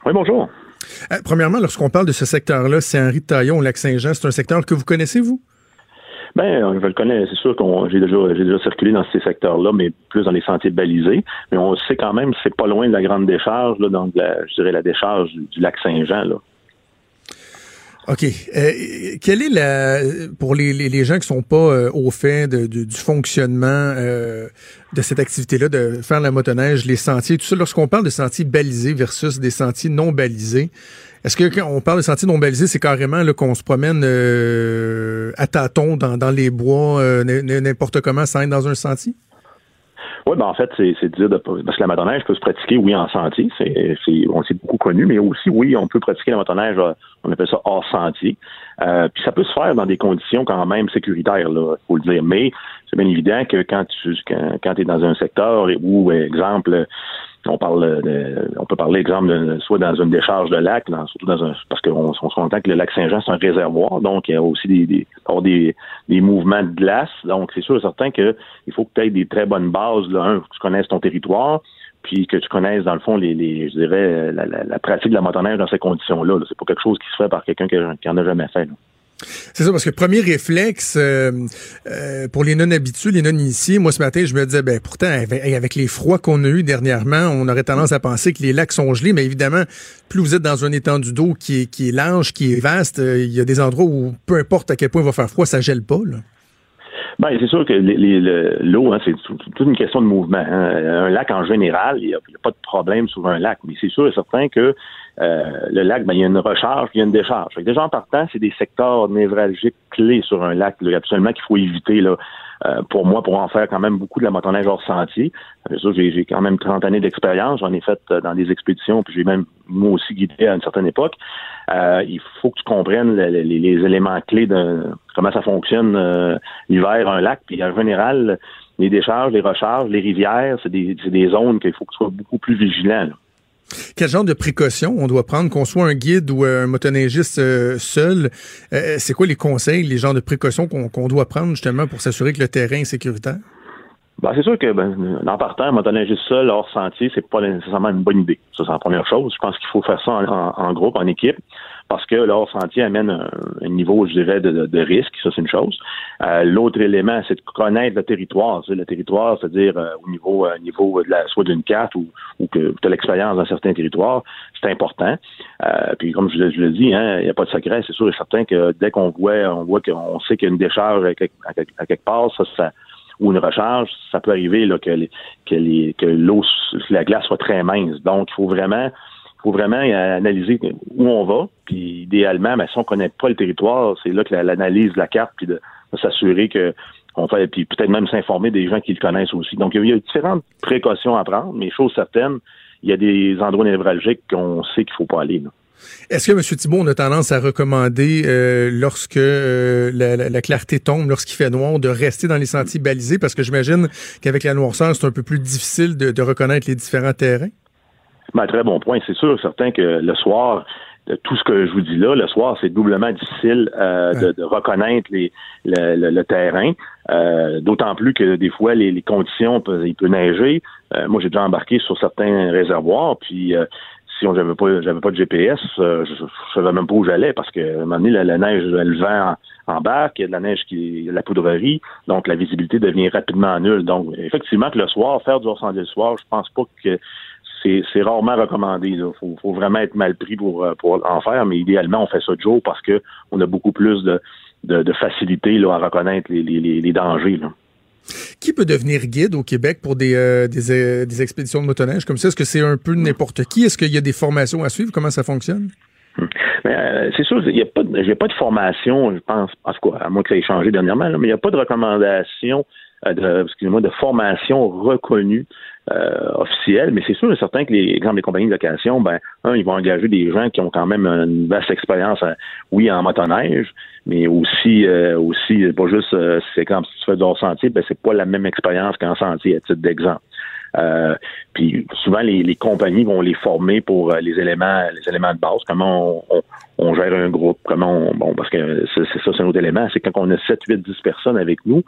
Oui, bonjour. premièrement, lorsqu'on parle de ce secteur-là, c'est Henri de Taillon, Lac-Saint-Jean. C'est un secteur que vous connaissez, vous? Ben, je le connais, c'est sûr qu'on j'ai déjà déjà circulé dans ces secteurs-là, mais plus dans les sentiers balisés. Mais on sait quand même c'est pas loin de la grande décharge, là, donc je dirais la décharge du, lac Saint-Jean. OK. Euh, quelle est la pour les, les, gens qui sont pas euh, au fait de, du fonctionnement euh, de cette activité-là, de faire la motoneige, les sentiers, tout ça, lorsqu'on parle de sentiers balisés versus des sentiers non balisés, est-ce que quand on parle de sentiers non balisés, c'est carrément qu'on se promène euh, à tâtons dans, dans les bois, euh, n'importe comment, sans être dans un sentier? Oui, ben en fait, c'est dire de, parce que la motoneige peut se pratiquer, oui, en sentier, c'est on s'est beaucoup connu, mais aussi, oui, on peut pratiquer la motoneige, euh, on appelle ça hors sentier. puis ça peut se faire dans des conditions quand même sécuritaires, là, faut le dire. Mais c'est bien évident que quand tu quand, quand es dans un secteur où, exemple, on parle de, on peut parler, exemple, de, soit dans une décharge de lac, surtout dans un, parce qu'on se rend compte que le lac Saint-Jean, c'est un réservoir, donc il y a aussi des, des, des, des mouvements de glace. Donc, c'est sûr et certain qu'il faut que tu aies des très bonnes bases, là, un, que tu connaisses ton territoire, puis que tu connaisses, dans le fond, les, les je dirais, la, pratique de la motoneige dans ces conditions-là. C'est pas quelque chose qui se fait par quelqu'un qui, qui en a jamais fait. Là. C'est ça, parce que premier réflexe euh, euh, pour les non-habitués, les non-initiés, moi ce matin, je me disais, ben pourtant, avec les froids qu'on a eu dernièrement, on aurait tendance à penser que les lacs sont gelés, mais évidemment, plus vous êtes dans un étendue d'eau qui est, qui est large, qui est vaste, euh, il y a des endroits où, peu importe à quel point il va faire froid, ça gèle pas. Là. Ben, c'est sûr que l'eau, hein, c'est toute une question de mouvement. Hein. Un lac, en général, il n'y a, pas de problème sur un lac, mais c'est sûr et certain que le lac, ben, il y a une recharge, il y a une décharge. Fait déjà, en partant, c'est des secteurs névralgiques clés sur un lac, là, absolument qu'il faut éviter. Là, euh, pour moi, pour en faire quand même beaucoup de la motoneige hors sentier. j'ai quand même 30 années d'expérience. J'en ai fait euh, dans des expéditions, puis j'ai même moi aussi guidé à une certaine époque. il faut que tu comprennes les, éléments clés de comment ça fonctionne l'hiver, un lac. Puis en général, les décharges, les recharges, les rivières, c'est des, des zones qu'il faut que tu sois beaucoup plus vigilant. Quel genre de précautions on doit prendre, qu'on soit un guide ou un motoneigiste euh, seul? Euh, c'est quoi les conseils, les genres de précautions qu'on doit prendre justement pour s'assurer que le terrain est sécuritaire? Ben, c'est sûr que ben, en partant, un motoneigiste seul hors sentier, c'est pas nécessairement une bonne idée. Ça, c'est la première chose. Je pense qu'il faut faire ça en groupe, en équipe parce que leur sentier amène un, niveau, je dirais, de, risque, ça c'est une chose. Euh, l'autre élément, c'est de connaître le territoire. le territoire, c'est-à-dire euh, au niveau, euh, niveau de la, soit d'une carte ou, ou que tu as l'expérience dans certains territoires, c'est important. puis comme je, je le dis, hein, il n'y a pas de secret, c'est sûr et certain que dès qu'on voit, on voit qu'on sait qu'il y a une décharge à quelque, part, ça, ça ou une recharge, ça peut arriver là, que, que, que l'eau, la glace soit très mince. Donc, il faut vraiment faut vraiment analyser où on va. Puis idéalement, ben, si on connaît pas le territoire, c'est là que l'analyse de la carte, puis de, s'assurer que fait, puis peut-être même s'informer des gens qui le connaissent aussi. Donc il y a différentes précautions à prendre, mais chose certaine, il y a des endroits névralgiques qu'on sait qu'il faut pas aller. Est-ce que, M. Thibault, on a tendance à recommander, euh, lorsque euh, la, la, la, clarté tombe, lorsqu'il fait noir, de rester dans les sentiers balisés? Parce que j'imagine qu'avec la noirceur, c'est un peu plus difficile de reconnaître les différents terrains. Ben, très bon point. C'est sûr, certain que le soir, tout ce que je vous dis là, le soir, c'est doublement difficile euh, de, de, reconnaître les, le, le, le terrain. Euh, D'autant plus que des fois, les, les conditions, il peut neiger. Euh, moi, j'ai déjà embarqué sur certains réservoirs, puis euh, si on j'avais pas j'avais pas de GPS, euh, je, je savais même pas où j'allais parce que à un moment donné, la, la neige, le vent embarque, il y a de la neige qui la poudrerie, donc la visibilité devient rapidement nulle. Donc, effectivement, que le soir, faire du hors le soir, je pense pas que c'est rarement recommandé. Il faut, faut, vraiment être mal pris pour, euh, pour en faire, mais idéalement, on fait ça de jour parce que on a beaucoup plus de, de, de facilité là, à reconnaître les, les, les dangers. Là. Qui peut devenir guide au Québec pour des, euh, des, euh, des, expéditions de motoneige comme ça? Est-ce que c'est un peu n'importe qui? Est-ce qu'il y a des formations à suivre? Comment ça fonctionne? Euh, c'est sûr, il n'y a, pas de, pas de formation, je pense, en tout cas, à moins que ça ait changé dernièrement, là, mais il n'y a pas de recommandation de, excusez-moi, de formation reconnue euh, officielle, mais c'est sûr et certain que les, exemple, les compagnies de location, ben, un, ils vont engager des gens qui ont quand même une vaste expérience, oui, en motoneige, mais aussi, euh, aussi, pas juste, euh, c'est comme si tu fais du hors-sentier, ben, c'est pas la même expérience qu'en sentier, à titre d'exemple. Euh, puis souvent les, les, compagnies vont les former pour euh, les éléments les éléments de base, comment on, on, on gère un groupe, comment on bon parce que c'est ça c'est un autre élément, c'est quand on a 7, 8, 10 personnes avec nous,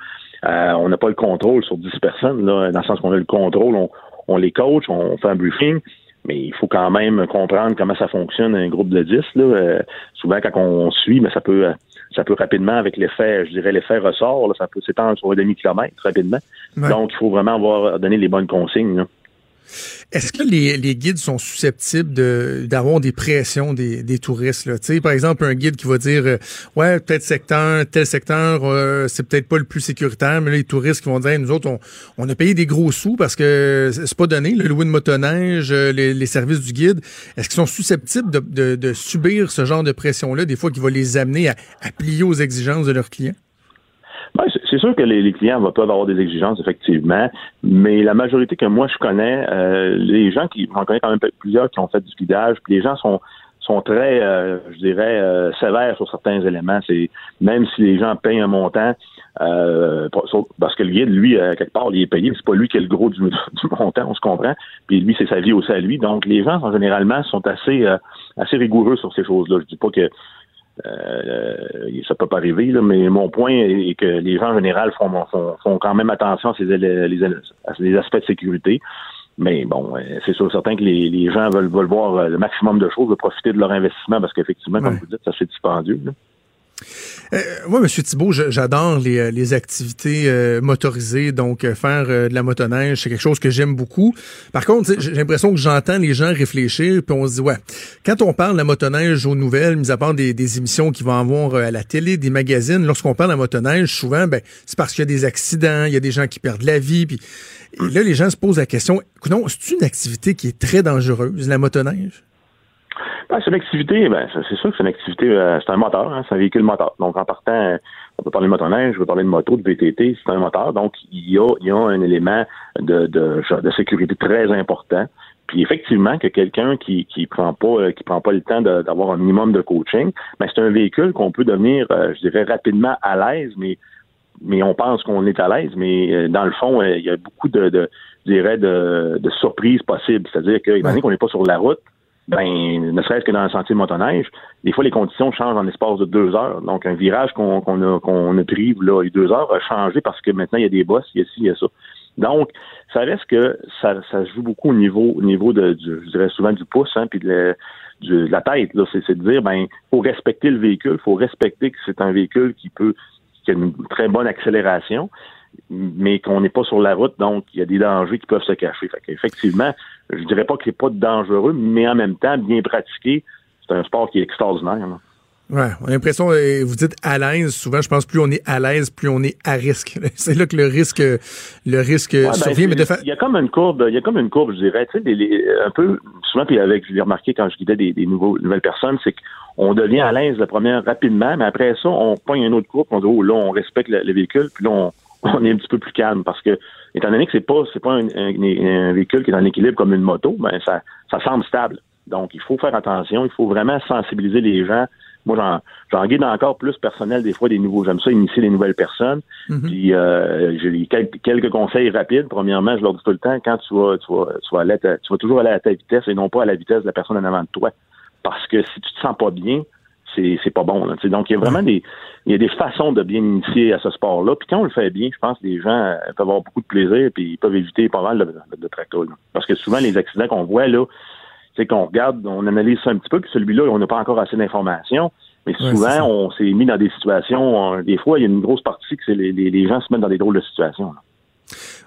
euh, on n'a pas le contrôle sur 10 personnes, là, dans le sens qu'on a le contrôle, on, on les coach, on fait un briefing, mais il faut quand même comprendre comment ça fonctionne un groupe de 10. Là. Euh, souvent, quand on suit, mais ça peut ça peut rapidement, avec l'effet, je dirais l'effet ressort, là, ça peut s'étendre sur un demi-kilomètre rapidement. Ouais. Donc, il faut vraiment avoir donné les bonnes consignes. Là. Est-ce que les, les, guides sont susceptibles d'avoir des pressions des, des touristes là? par exemple, un guide qui va dire euh, ouais peut-être secteur tel secteur euh, c'est peut-être pas le plus sécuritaire, mais là, les touristes qui vont dire nous autres on, on a payé des gros sous parce que c'est pas donné le louer de motoneige, euh, les, les services du guide. Est-ce qu'ils sont susceptibles de, de, de, subir ce genre de pression là des fois qui va les amener à, à plier aux exigences de leurs clients? C'est sûr que les, les, clients vont peuvent avoir des exigences, effectivement, mais la majorité que moi je connais, euh, les gens qui, j'en connais quand même plusieurs qui ont fait du guidage, puis les gens sont sont très, euh, je dirais, euh, sévères sur certains éléments. C'est même si les gens payent un montant, euh, parce que le guide, lui, quelque part, il est payé, c'est pas lui qui est le gros du, <laughs> du, montant, on se comprend. Puis lui, c'est sa vie aussi à lui. Donc les gens, en généralement, sont assez assez rigoureux sur ces choses-là. Je dis pas que euh, ça peut pas arriver, là, mais mon point est que les gens en général font, font, font quand même attention à ces, les, les aspects de sécurité. Mais bon, c'est sûr certain que les, les gens veulent, veulent voir le maximum de choses, veulent profiter de leur investissement parce qu'effectivement, comme ouais. vous dites, ça c'est dispendieux. Là. Euh, moi, Monsieur Thibault, j'adore les, euh, activités euh, motorisées, donc euh, faire de la motoneige, c'est quelque chose que j'aime beaucoup. Par contre, j'ai l'impression que j'entends les gens réfléchir, puis on se dit, ouais, quand on parle de la motoneige aux nouvelles, mis à part des, des émissions qui vont avoir à la télé, des magazines, lorsqu'on parle de la motoneige, souvent, ben, c'est parce qu'il y a des accidents, il y a des gens qui perdent la vie, puis là, les gens se posent la question, non, c'est une activité qui est très dangereuse, la motoneige? Ben, c'est une activité, ben, c'est sûr que c'est une activité, euh, c'est un moteur, hein, c'est un véhicule moteur. Donc, en partant, on peut parler de motoneige, je peux parler de moto, de VTT, c'est un moteur. Donc, il y a, il y a un élément de, de, de sécurité très important. Puis effectivement, que quelqu'un qui qui prend pas qui prend pas le temps d'avoir un minimum de coaching, ben c'est un véhicule qu'on peut devenir, euh, je dirais, rapidement à l'aise, mais mais on pense qu'on est à l'aise, mais euh, dans le fond, il y a beaucoup de, de je dirais, de, de surprises possibles. C'est-à-dire que, étant donné qu'on n'est pas sur la route, ben, ne serait-ce que dans le sentier de motoneige, des fois les conditions changent en l'espace de deux heures. Donc un virage qu'on qu a, qu'on a pris là, il y a deux heures a changé parce que maintenant il y a des bosses, il y a ci, il y a ça. Donc, ça reste que ça, ça joue beaucoup au niveau, au niveau de, du, je dirais souvent du pouce, hein, puis de, la, de la tête. Là, c'est, de dire, ben, faut respecter le véhicule, faut respecter que c'est un véhicule qui peut, qui a une très bonne accélération, mais qu'on n'est pas sur la route, donc il y a des dangers qui peuvent se cacher. Fait effectivement, je dirais pas qu'il n'est pas dangereux, mais en même temps, bien pratiqué, c'est un sport qui est extraordinaire. Là. Ouais, on a l'impression, vous dites à l'aise, souvent, je pense plus on est à l'aise, plus on est à risque. <laughs> C'est là que le risque, le risque ouais, survient. Ben, mais de fa... Il y a comme une courbe, il y a comme une courbe, je dirais, tu sais, un peu, souvent, puis avec, je l'ai remarqué quand je guidais des, des nouveaux, nouvelles personnes, c'est qu'on devient à l'aise la première rapidement, mais après ça, on pogne une autre courbe, on dit, oh, là, on respecte le, le véhicule, puis là, on, <laughs> on est un petit peu plus calme parce que étant donné que c'est pas c'est pas un, un, un, véhicule qui est en équilibre comme une moto, ben ça ça semble stable. Donc, il faut faire attention, il faut vraiment sensibiliser les gens. Moi, j'en, j'en guide encore plus personnel des fois des nouveaux. J'aime ça initier des nouvelles personnes. Mhm. Puis euh, j'ai quelques, quelques conseils rapides. Premièrement, je leur dis tout le temps, quand tu vas, tu vas, tu vas, aller ta- tu vas toujours aller à ta vitesse et non pas à la vitesse de la personne en avant de toi. Parce que si tu te sens pas bien, c'est, pas bon. Là. Donc, il y a vraiment des, il y a des façons de bien initier à ce sport-là. Puis quand on le fait bien, je pense que les gens euh, peuvent avoir beaucoup de plaisir puis ils peuvent éviter pas mal de, de, de tracas. Parce que souvent, les accidents qu'on voit, là, c'est qu'on regarde, on analyse ça un petit peu, puis celui-là, on n'a pas encore assez d'informations. Mais souvent, on s'est mis dans des situations, euh, des fois, il y a une grosse partie que c'est les, les, les gens se mettent dans des drôles de situations. là.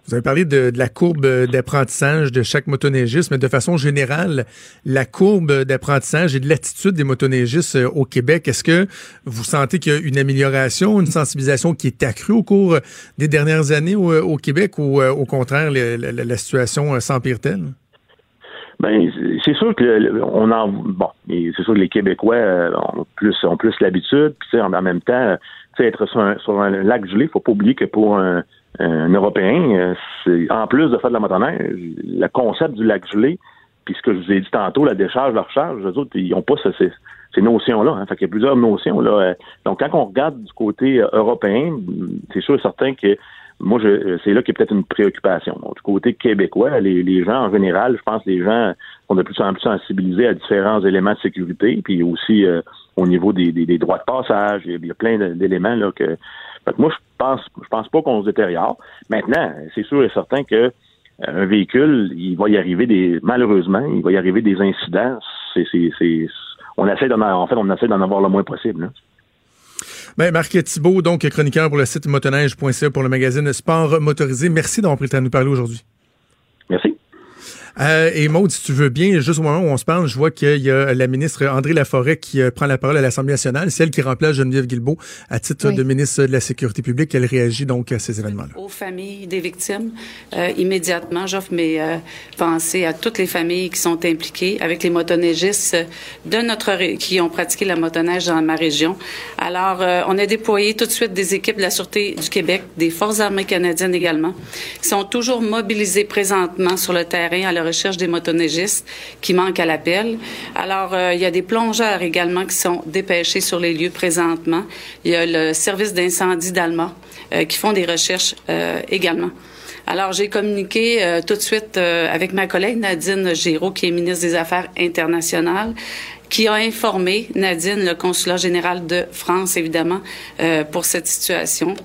Vous avez parlé de, de la courbe d'apprentissage de chaque motoneigiste, mais de façon générale, la courbe d'apprentissage et de l'attitude des motoneigistes euh, au Québec, est-ce que vous sentez qu'il y a une amélioration, une sensibilisation qui est accrue au cours des dernières années au, au Québec ou euh, au contraire, la, la- la situation euh, s'empire-t-elle? Ben, c'est- sûr que on en bon, c'est sûr que les Québécois euh, ont plus ont plus l'habitude, puis en, en même temps, euh, être sur un, sur un lac gelé, faut pas oublier que pour un, un Européen, euh, c'est en plus de faire de la motoneige, le concept du lac gelé, puis ce que je vous ai dit tantôt, la décharge, la recharge, eux autres, ils ont pas ce- ces, ces notions-là. Hein. Fait qu'il y a plusieurs notions là. euh. Donc, quand on regarde du côté euh, européen, c'est sûr et certain que moi, je, c'est là qu'il y a peut-être une préoccupation. Du côté québécois, les, les gens en général, je pense que les gens sont de plus en plus sensibilisés à différents éléments de sécurité, puis aussi euh, au niveau des, des, des droits de passage, il y a, plein d'éléments là que. Fait que moi, je pense, je pense pas qu'on se détériore. Maintenant, c'est sûr et certain que euh, un véhicule, il va y arriver des, malheureusement, il va y arriver des incidents. C'est, on essaie d'en, en fait, on essaie d'en avoir le moins possible. Ben, Marc Thibault, donc chroniqueur pour le site motoneige.ca pour le magazine Sport Motorisé. Merci d'avoir pris le temps de nous parler aujourd'hui. Merci. Euh, et Maude, si tu veux bien, juste au moment où on se parle, je vois qu'il y a la ministre André Laforêt qui euh, prend la parole à l'Assemblée nationale, celle qui remplace Geneviève Guilbeault à titre Oui. de ministre de la Sécurité publique. Elle réagit donc à ces événements-là. aux familles des victimes. Euh, immédiatement, j'offre mes euh, pensées à toutes les familles qui sont impliquées avec les motoneigistes de notre ré- qui ont pratiqué la motoneige dans ma région. Alors, euh, on a déployé tout de suite des équipes de la Sûreté du Québec, des Forces armées canadiennes également, qui sont toujours mobilisées présentement sur le terrain à la recherche des motoneigistes qui manquent à l'appel. Alors, euh, il y a des plongeurs également qui sont dépêchés sur les lieux présentement. Il y a le service d'incendie d'Alma euh, qui font des recherches euh, également. Alors, j'ai communiqué tout de suite avec ma collègue Nadine Géraud, qui est ministre des Affaires internationales, qui a informé Nadine, le consulat général de France, évidemment, euh, pour cette situation.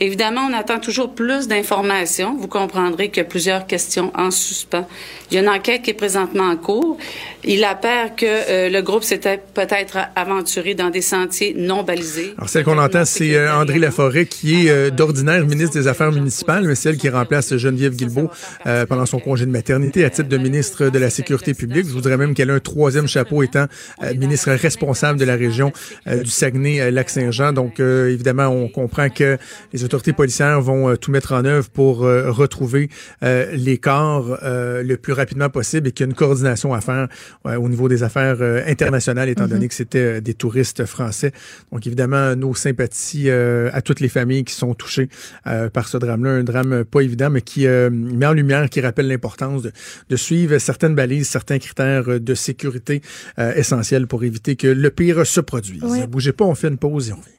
Évidemment, on attend toujours plus d'informations. Vous comprendrez qu'il y a plusieurs questions en suspens. Il y a une enquête qui est présentement en cours. Il apparaît que euh, le groupe s'était peut-être aventuré dans des sentiers non balisés. Alors, celle qu'on entend, c'est euh, André Laforêt, qui est euh, d'ordinaire ministre des Affaires municipales, mais celle qui remplace Geneviève Guilbeault euh, pendant son congé de maternité à titre de ministre de la Sécurité publique. Je voudrais même qu'elle ait un troisième chapeau étant euh, ministre responsable de la région euh, du Saguenay-Lac-Saint-Jean. Donc, euh, évidemment, on comprend que les autorités policières vont euh, tout mettre en œuvre pour euh, retrouver euh, les corps euh, le plus rapidement possible et qu'il y a une coordination à faire ouais, au niveau des affaires euh, internationales, étant donné que c'était euh, des touristes français. Donc, évidemment, nos sympathies euh, à toutes les familles qui sont touchées euh, par ce drame-là. Un drame pas évident, mais qui euh, met en lumière, qui rappelle l'importance de, de suivre certaines balises, certains critères de sécurité euh, essentiels pour éviter que le pire se produise. Ouais. Bougez pas, on fait une pause et on revient.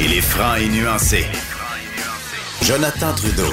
Il est franc et nuancé. Jonathan Trudeau.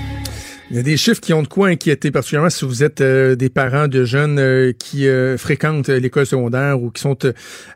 Il y a des chiffres qui ont de quoi inquiéter, particulièrement si vous êtes euh, des parents de jeunes euh, qui euh, fréquentent euh, l'école secondaire ou qui sont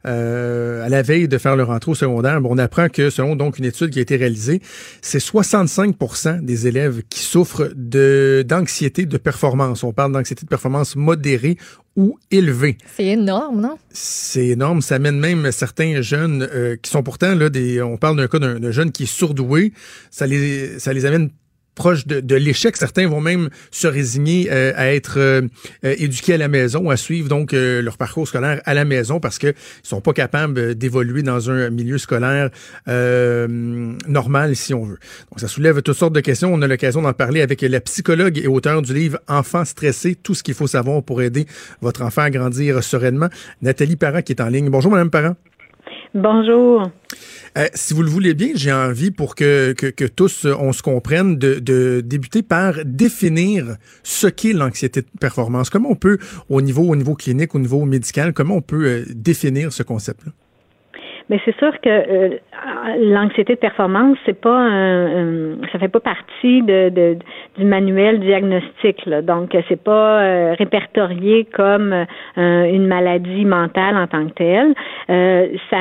euh, à la veille de faire leur entrée au secondaire. Bon, on apprend que selon donc une étude qui a été réalisée, c'est 65% des élèves qui souffrent de d'anxiété de performance. On parle d'anxiété de performance modérée ou élevée. C'est énorme, non? C'est énorme. Ça amène même certains jeunes euh, qui sont pourtant là des. On parle d'un cas d'un jeune qui est surdoué. Ça les ça les amène proche de, l'échec. Certains vont même se résigner euh, à être euh, euh, éduqués à la maison, à suivre donc leur parcours scolaire à la maison parce que ils sont pas capables d'évoluer dans un milieu scolaire normal, si on veut. Donc ça soulève toutes sortes de questions. On a l'occasion d'en parler avec la psychologue et auteure du livre Enfants stressés, tout ce qu'il faut savoir pour aider votre enfant à grandir sereinement, Nathalie Parent qui est en ligne. Bonjour, Madame Parent. Bonjour. Euh, si vous le voulez bien, j'ai envie pour que, que, que tous euh, on se comprenne de, de, débuter par définir ce qu'est l'anxiété de performance. Comment on peut, au niveau, au niveau clinique, au niveau médical, comment on peut euh, définir ce concept-là? Mais c'est sûr que euh, l'anxiété de performance, c'est pas un, ça fait pas partie de, de du manuel diagnostic. Là. Donc, c'est pas euh, répertorié comme euh, une maladie mentale en tant que telle. ça,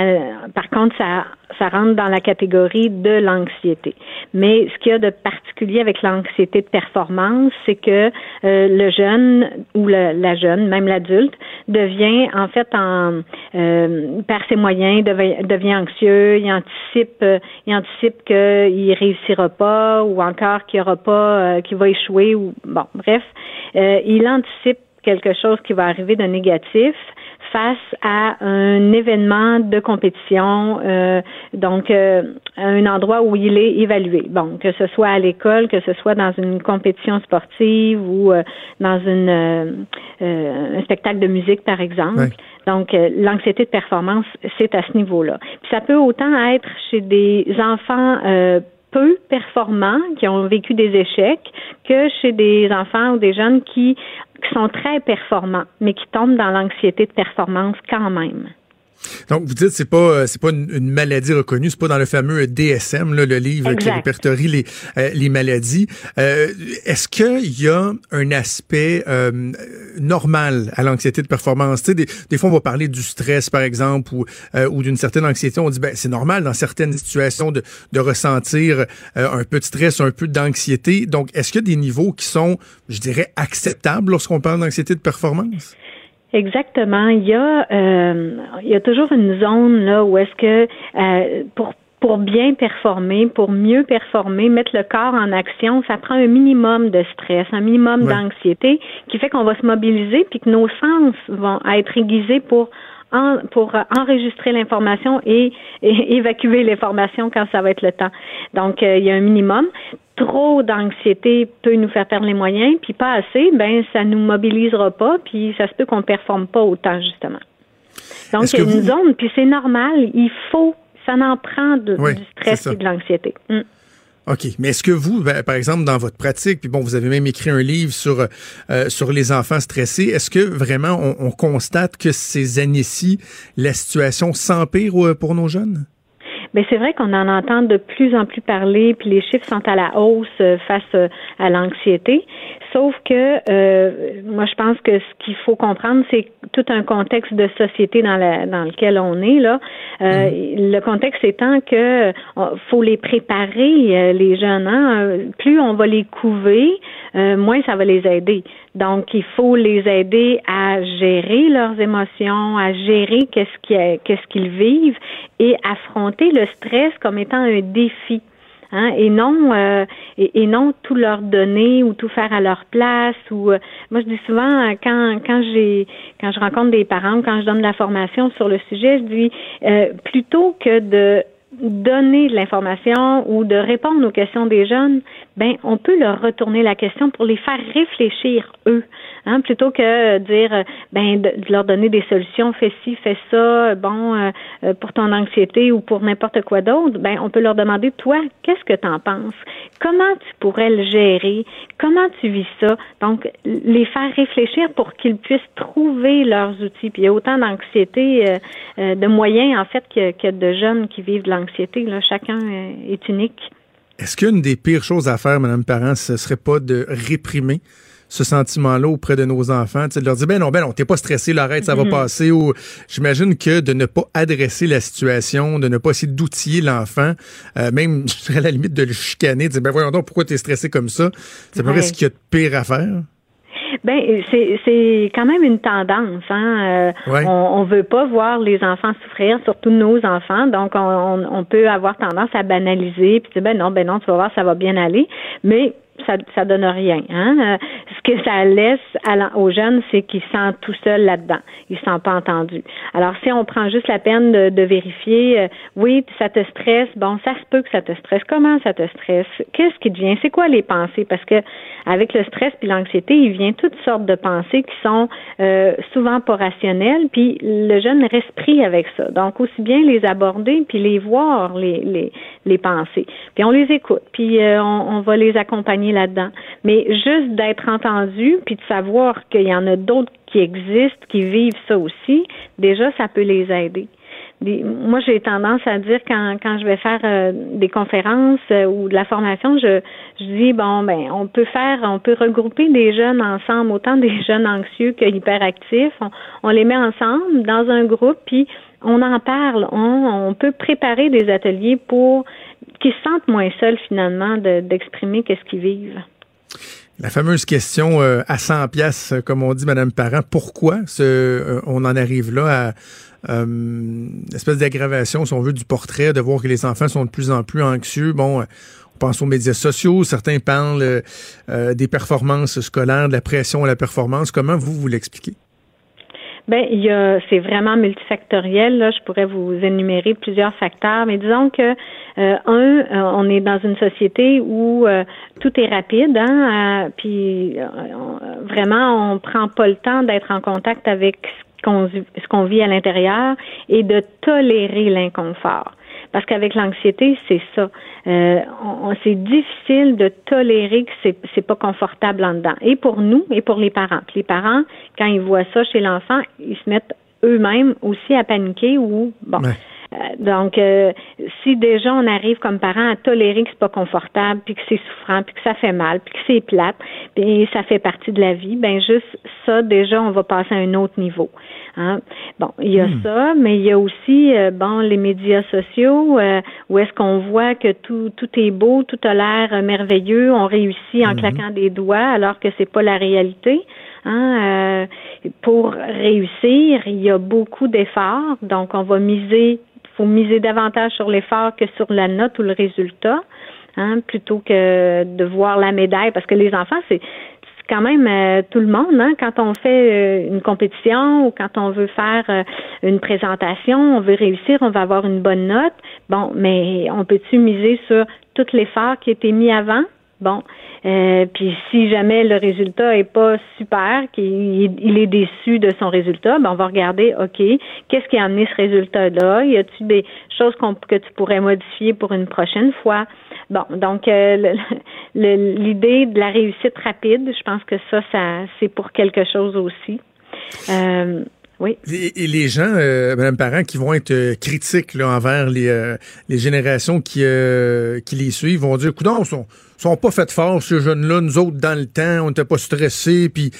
par contre, ça ça rentre dans la catégorie de l'anxiété. Mais ce qu'il y a de particulier avec l'anxiété de performance, c'est que euh, le jeune ou la jeune, même l'adulte, devient en fait en euh, par ses moyens devient, devient anxieux, il anticipe euh, il anticipe qu'il réussira pas ou encore qu'il aura pas qu'il va échouer ou bon bref, il anticipe quelque chose qui va arriver de négatif face à un événement de compétition, euh, donc euh, un endroit où il est évalué. Bon, que ce soit à l'école, que ce soit dans une compétition sportive ou euh, dans une un spectacle de musique, par exemple. Donc, l'anxiété de performance, c'est à ce niveau-là. Puis ça peut autant être chez des enfants peu performants, qui ont vécu des échecs, que chez des enfants ou des jeunes qui qui sont très performants, mais qui tombent dans l'anxiété de performance quand même. Donc, vous dites c'est pas euh, c'est pas une, maladie reconnue, c'est pas dans le fameux DSM, là, le livre qui répertorie les, euh, les maladies. Euh, est-ce qu'il y a un aspect normal à l'anxiété de performance? Tu sais, des, des, fois, on va parler du stress, par exemple, ou, ou d'une certaine anxiété. On dit, ben, c'est normal dans certaines situations de, de ressentir un peu de stress, un peu d'anxiété. Donc, est-ce qu'il y a des niveaux qui sont, je dirais, acceptables lorsqu'on parle d'anxiété de performance? Exactement. Il y a euh, il y a toujours une zone là où est-ce que euh, pour pour bien performer, pour mieux performer, mettre le corps en action, ça prend un minimum de stress, un minimum d'anxiété qui fait qu'on va se mobiliser puis que nos sens vont être aiguisés pour pour enregistrer l'information et, évacuer l'information quand ça va être le temps. Donc, euh, il y a un minimum trop d'anxiété peut nous faire perdre les moyens, puis pas assez, ben ça nous mobilisera pas, puis ça se peut qu'on performe pas autant justement. Donc il y a une zone, puis c'est normal, il faut, ça en prend du stress et de l'anxiété. Mm. OK. Mais est-ce que vous, ben, par exemple, dans votre pratique, puis bon, vous avez même écrit un livre sur, euh, sur les enfants stressés, est-ce que vraiment on, constate que ces années-ci, la situation s'empire euh, pour nos jeunes? Mais c'est vrai qu'on en entend de plus en plus parler, puis les chiffres sont à la hausse euh, face euh, à l'anxiété. Sauf que euh, moi, je pense que ce qu'il faut comprendre, c'est tout un contexte de société dans, la, dans lequel on est là. Mm-hmm. Le contexte étant que faut les préparer, les jeunes. Hein? Plus on va les couver, moins ça va les aider. Donc, il faut les aider à gérer leurs émotions, à gérer qu'est-ce qu'est-ce qu'ils vivent et affronter le stress comme étant un défi. Hein, et non euh, et, non tout leur donner ou tout faire à leur place ou euh, moi je dis souvent quand quand j'ai quand je rencontre des parents quand je donne de la formation sur le sujet je dis euh, plutôt que de donner de l'information ou de répondre aux questions des jeunes, ben on peut leur retourner la question pour les faire réfléchir eux, hein, plutôt que dire ben de, leur donner des solutions, fais ci, fais ça, bon euh, euh, pour ton anxiété ou pour n'importe quoi d'autre, ben on peut leur demander toi qu'est-ce que tu en penses, comment tu pourrais le gérer, comment tu vis ça, donc les faire réfléchir pour qu'ils puissent trouver leurs outils. Puis il y a autant d'anxiété, euh, de moyens en fait que, de jeunes qui vivent de l'anxiété Chacun est unique. Est-ce qu'une des pires choses à faire, Madame Parent, ce serait pas de réprimer? Ce sentiment-là auprès de nos enfants, de leur dire ben non, ben non, t'es pas stressé, l'arrête, ça va mhm. passer. Ou j'imagine que de ne pas adresser la situation, de ne pas essayer d'outiller l'enfant, euh, même <laughs> à la limite de le chicaner, de dire ben voyons donc pourquoi t'es stressé comme ça, c'est ouais. ce qu'il y a de pire à faire. Ben c'est c'est quand même une tendance. Hein? Euh, on, on veut pas voir les enfants souffrir, surtout nos enfants. Donc on, on peut avoir tendance à banaliser puis dire ben non ben non tu vas voir ça va bien aller. Mais ça ça donne rien. Hein? Euh, ce que ça laisse aux jeunes, c'est qu'ils se sentent tout seuls là-dedans. Ils se sentent pas entendus. Alors, si on prend juste la peine de, vérifier, euh, oui, ça te stresse, bon, ça se peut que ça te stresse. Comment ça te stresse? Qu'est-ce qui te vient? C'est quoi les pensées? Parce que avec le stress puis l'anxiété, il vient toutes sortes de pensées qui sont euh, souvent pas rationnelles, puis le jeune reste avec ça. Donc, aussi bien les aborder puis les voir, les, les, les pensées. Puis on les écoute, puis euh, on, on va les accompagner là-dedans. Mais juste d'être entendu, puis de savoir qu'il y en a d'autres qui existent, qui vivent ça aussi, déjà, ça peut les aider. Moi, j'ai tendance à dire quand, quand je vais faire euh, des conférences euh, ou de la formation, je, je dis bon ben on peut faire, on peut regrouper des jeunes ensemble, autant des <laughs> jeunes anxieux que hyperactifs. On, on les met ensemble dans un groupe, puis on en parle. On, on peut préparer des ateliers pour qu'ils se sentent moins seuls finalement d'exprimer qu'est-ce qu'ils vivent. La fameuse question euh, à 100 pièces, euh, comme on dit, Madame Parent, pourquoi euh, on en arrive là à une espèce d'aggravation, si on veut, du portrait, de voir que les enfants sont de plus en plus anxieux? Bon, on pense aux médias sociaux, certains parlent des performances scolaires, de la pression à la performance. Comment vous, vous l'expliquez? Ben, il y a, c'est vraiment multifactoriel. Là, je pourrais vous énumérer plusieurs facteurs, mais disons que euh, un, euh, on est dans une société où euh, tout est rapide, hein, puis vraiment, on prend pas le temps d'être en contact avec ce qu'on, ce qu'on vit à l'intérieur et de tolérer l'inconfort. Parce qu'avec l'anxiété, c'est ça. Euh, c'est difficile de tolérer que c'est, c'est pas confortable en dedans. Et pour nous, et pour les parents. les parents, quand ils voient ça chez l'enfant, ils se mettent eux-mêmes aussi à paniquer ou bon. Euh, donc, euh, si déjà on arrive comme parents à tolérer que c'est pas confortable, puis que c'est souffrant, puis que ça fait mal, puis que c'est plate, puis ça fait partie de la vie, ben juste ça, déjà, on va passer à un autre niveau. Hein? Bon, il y a hmm. ça, mais il y a aussi euh, bon les médias sociaux euh, où est-ce qu'on voit que tout tout est beau, tout a l'air merveilleux, on réussit en hmm. claquant des doigts alors que c'est pas la réalité. Hein? Euh, pour réussir, il y a beaucoup d'efforts, donc on va miser, faut miser davantage sur l'effort que sur la note ou le résultat. Hein, plutôt que de voir la médaille, parce que les enfants, c'est quand même euh, tout le monde, hein, quand on fait euh, une compétition ou quand on veut faire euh, une présentation, on veut réussir, on va avoir une bonne note. Bon, mais on peut-tu miser sur tout l'effort qui a été mis avant? Bon, puis si jamais le résultat est pas super, qu'il il est déçu de son résultat, ben on va regarder, ok, qu'est-ce qui a amené ce résultat-là? Y a-t-il des choses que tu pourrais modifier pour une prochaine fois? Bon, donc euh, <laughs> l'idée de la réussite rapide, je pense que ça, ça c'est pour quelque chose aussi. Euh, Et, les gens, euh, Madame Parent, qui vont être euh, critiques envers les, les générations qui, qui les suivent, vont dire, écoute, ils sont, sont pas faites fort, ces jeunes-là. Nous autres, dans le temps, on n'était pas stressés. Puis,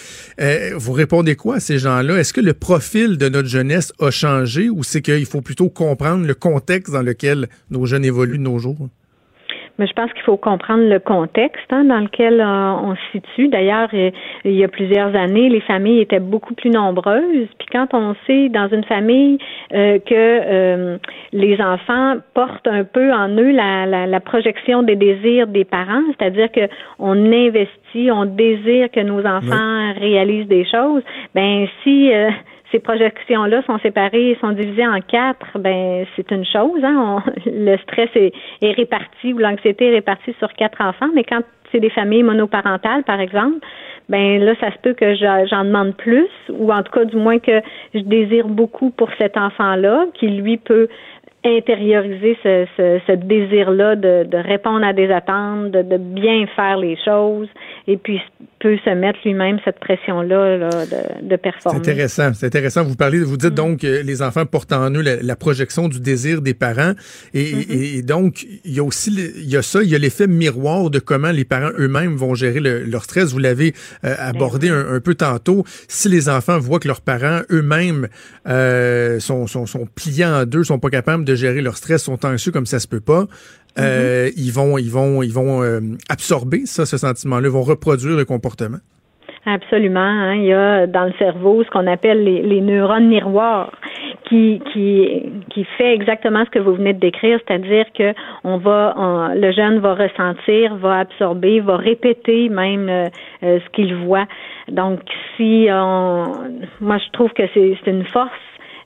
vous répondez quoi à ces gens-là? Est-ce que le profil de notre jeunesse a changé ou c'est qu'il faut plutôt comprendre le contexte dans lequel nos jeunes évoluent de nos jours? Mais je pense qu'il faut comprendre le contexte hein, dans lequel euh, on se situe. D'ailleurs, il y a plusieurs années, les familles étaient beaucoup plus nombreuses. Puis quand on sait dans une famille euh, que euh, les enfants portent un peu en eux la, la, la projection des désirs des parents, c'est-à-dire que on investit, on désire que nos enfants réalisent des choses. Ben si ces projections-là sont séparées, sont divisées en quatre, ben c'est une chose. Hein? <laughs> le stress est, réparti ou l'anxiété est répartie sur quatre enfants, mais quand c'est des familles monoparentales, par exemple, ben là, ça se peut que j'en demande plus, ou en tout cas, du moins que je désire beaucoup pour cet enfant-là, qui lui peut intérioriser ce, désir-là de, de, répondre à des attentes, de, de, bien faire les choses, et puis peut se mettre lui-même cette pression-là là, de, de performer. C'est intéressant, c'est intéressant. Vous parlez, vous dites mm. donc les enfants portent en eux la, projection du désir des parents, et, mm-hmm. et, donc il y a aussi il y a ça, il y a l'effet miroir de comment les parents eux-mêmes vont gérer leur stress. Vous l'avez euh, abordé un, un, peu tantôt. Si les enfants voient que leurs parents eux-mêmes euh, sont, sont, sont pliés en deux, sont pas capables de gérer leur stress, sont anxieux comme ça se peut pas. Euh, ils vont, ils vont, ils vont euh, absorber ça, ce sentiment-là, vont reproduire le comportement. Absolument. Hein. Il y a dans le cerveau ce qu'on appelle les, neurones miroirs qui, qui, qui fait exactement ce que vous venez de décrire, c'est-à-dire que on va, le jeune va ressentir, va absorber, va répéter même euh, euh, ce qu'il voit. Donc, si on, moi je trouve que c'est une force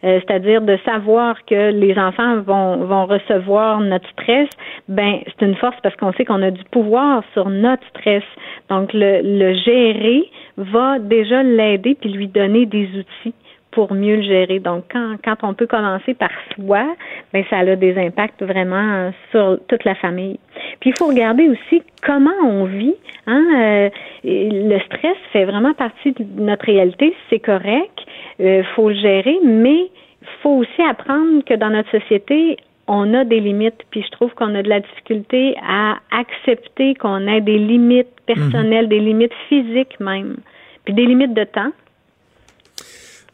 euh, c'est-à-dire de savoir que les enfants vont, vont recevoir notre stress, ben c'est une force parce qu'on sait qu'on a du pouvoir sur notre stress. Donc le, le gérer va déjà l'aider puis lui donner des outils pour mieux le gérer. Donc, quand, quand on peut commencer par soi, ben ça a des impacts vraiment sur toute la famille. Puis, il faut regarder aussi comment on vit. Hein? Euh, le stress fait vraiment partie de notre réalité, c'est correct, il euh, faut le gérer, mais il faut aussi apprendre que dans notre société, on a des limites, puis je trouve qu'on a de la difficulté à accepter qu'on ait des limites personnelles, mhm. des limites physiques même, puis des limites de temps.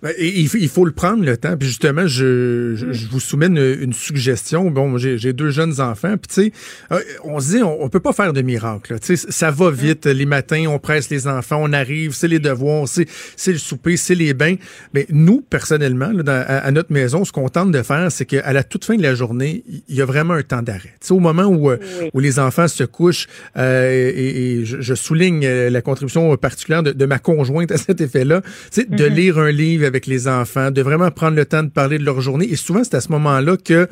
Ben, il, faut le prendre le temps. Puis justement, je, je, vous soumets une, suggestion. Bon, j'ai deux jeunes enfants. Puis tu sais, euh, on se dit, on, peut pas faire de miracle. Tu sais, ça va vite. Les matins, on presse les enfants, on arrive, c'est les devoirs, c'est le souper, c'est les bains. Mais nous, personnellement, à, notre maison, ce qu'on tente de faire, c'est qu'à la toute fin de la journée, il y a vraiment un temps d'arrêt. Tu sais, au moment où, euh, où les enfants se couchent, euh, et, je, souligne la contribution particulière de, ma conjointe à cet effet-là, tu sais, de mm-hmm. lire un livre avec les enfants, de vraiment prendre le temps de parler de leur journée. Et souvent, c'est à ce moment-là que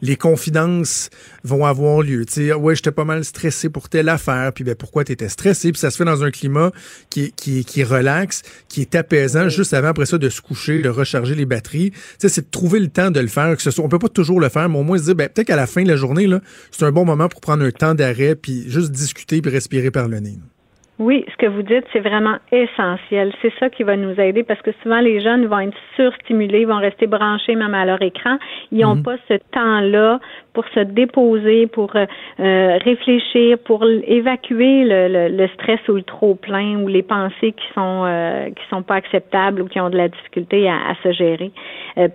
les confidences vont avoir lieu. Tu sais, ouais, j'étais pas mal stressé pour telle affaire, puis ben pourquoi tu étais stressé, puis ça se fait dans un climat qui qui qui relaxe, qui est apaisant juste avant après ça de se coucher, de recharger les batteries. Tu sais, c'est de trouver le temps de le faire, que ce soit on peut pas toujours le faire, mais au moins se dire ben peut-être qu'à la fin de la journée là, c'est un bon moment pour prendre un temps d'arrêt puis juste discuter puis respirer par le nez. Oui, ce que vous dites, c'est vraiment essentiel. C'est ça qui va nous aider parce que souvent les jeunes vont être surstimulés, vont rester branchés même à leur écran. Ils n'ont mhm. pas ce temps-là pour se déposer, pour euh, euh, réfléchir, pour évacuer le, le, stress ou le trop plein ou les pensées qui sont euh, qui sont pas acceptables ou qui ont de la difficulté à, à se gérer.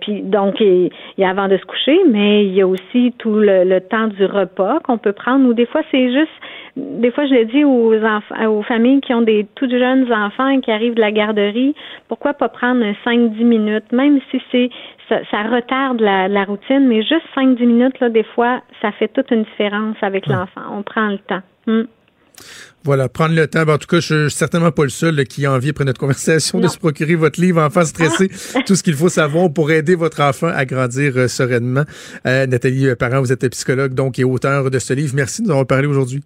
puis donc il y a avant de se coucher, mais il y a aussi tout le, le temps du repas qu'on peut prendre ou des fois c'est juste des fois, je le dis aux enfants, aux familles qui ont des tout jeunes enfants qui arrivent de la garderie, pourquoi pas prendre 5-10 minutes, même si c'est ça, retarde la, routine, mais juste 5-10 minutes, là, des fois, ça fait toute une différence avec l'enfant. On prend le temps. Hmm. Voilà, prendre le temps. Ben, en tout cas, je suis certainement pas le seul qui a envie, après notre conversation, de se procurer votre livre Enfant stressé, ah. tout ce qu'il faut savoir pour aider votre enfant à grandir euh, sereinement. Euh, Nathalie euh, Parent, vous êtes psychologue donc et auteur de ce livre. Merci de nous avoir parlé aujourd'hui.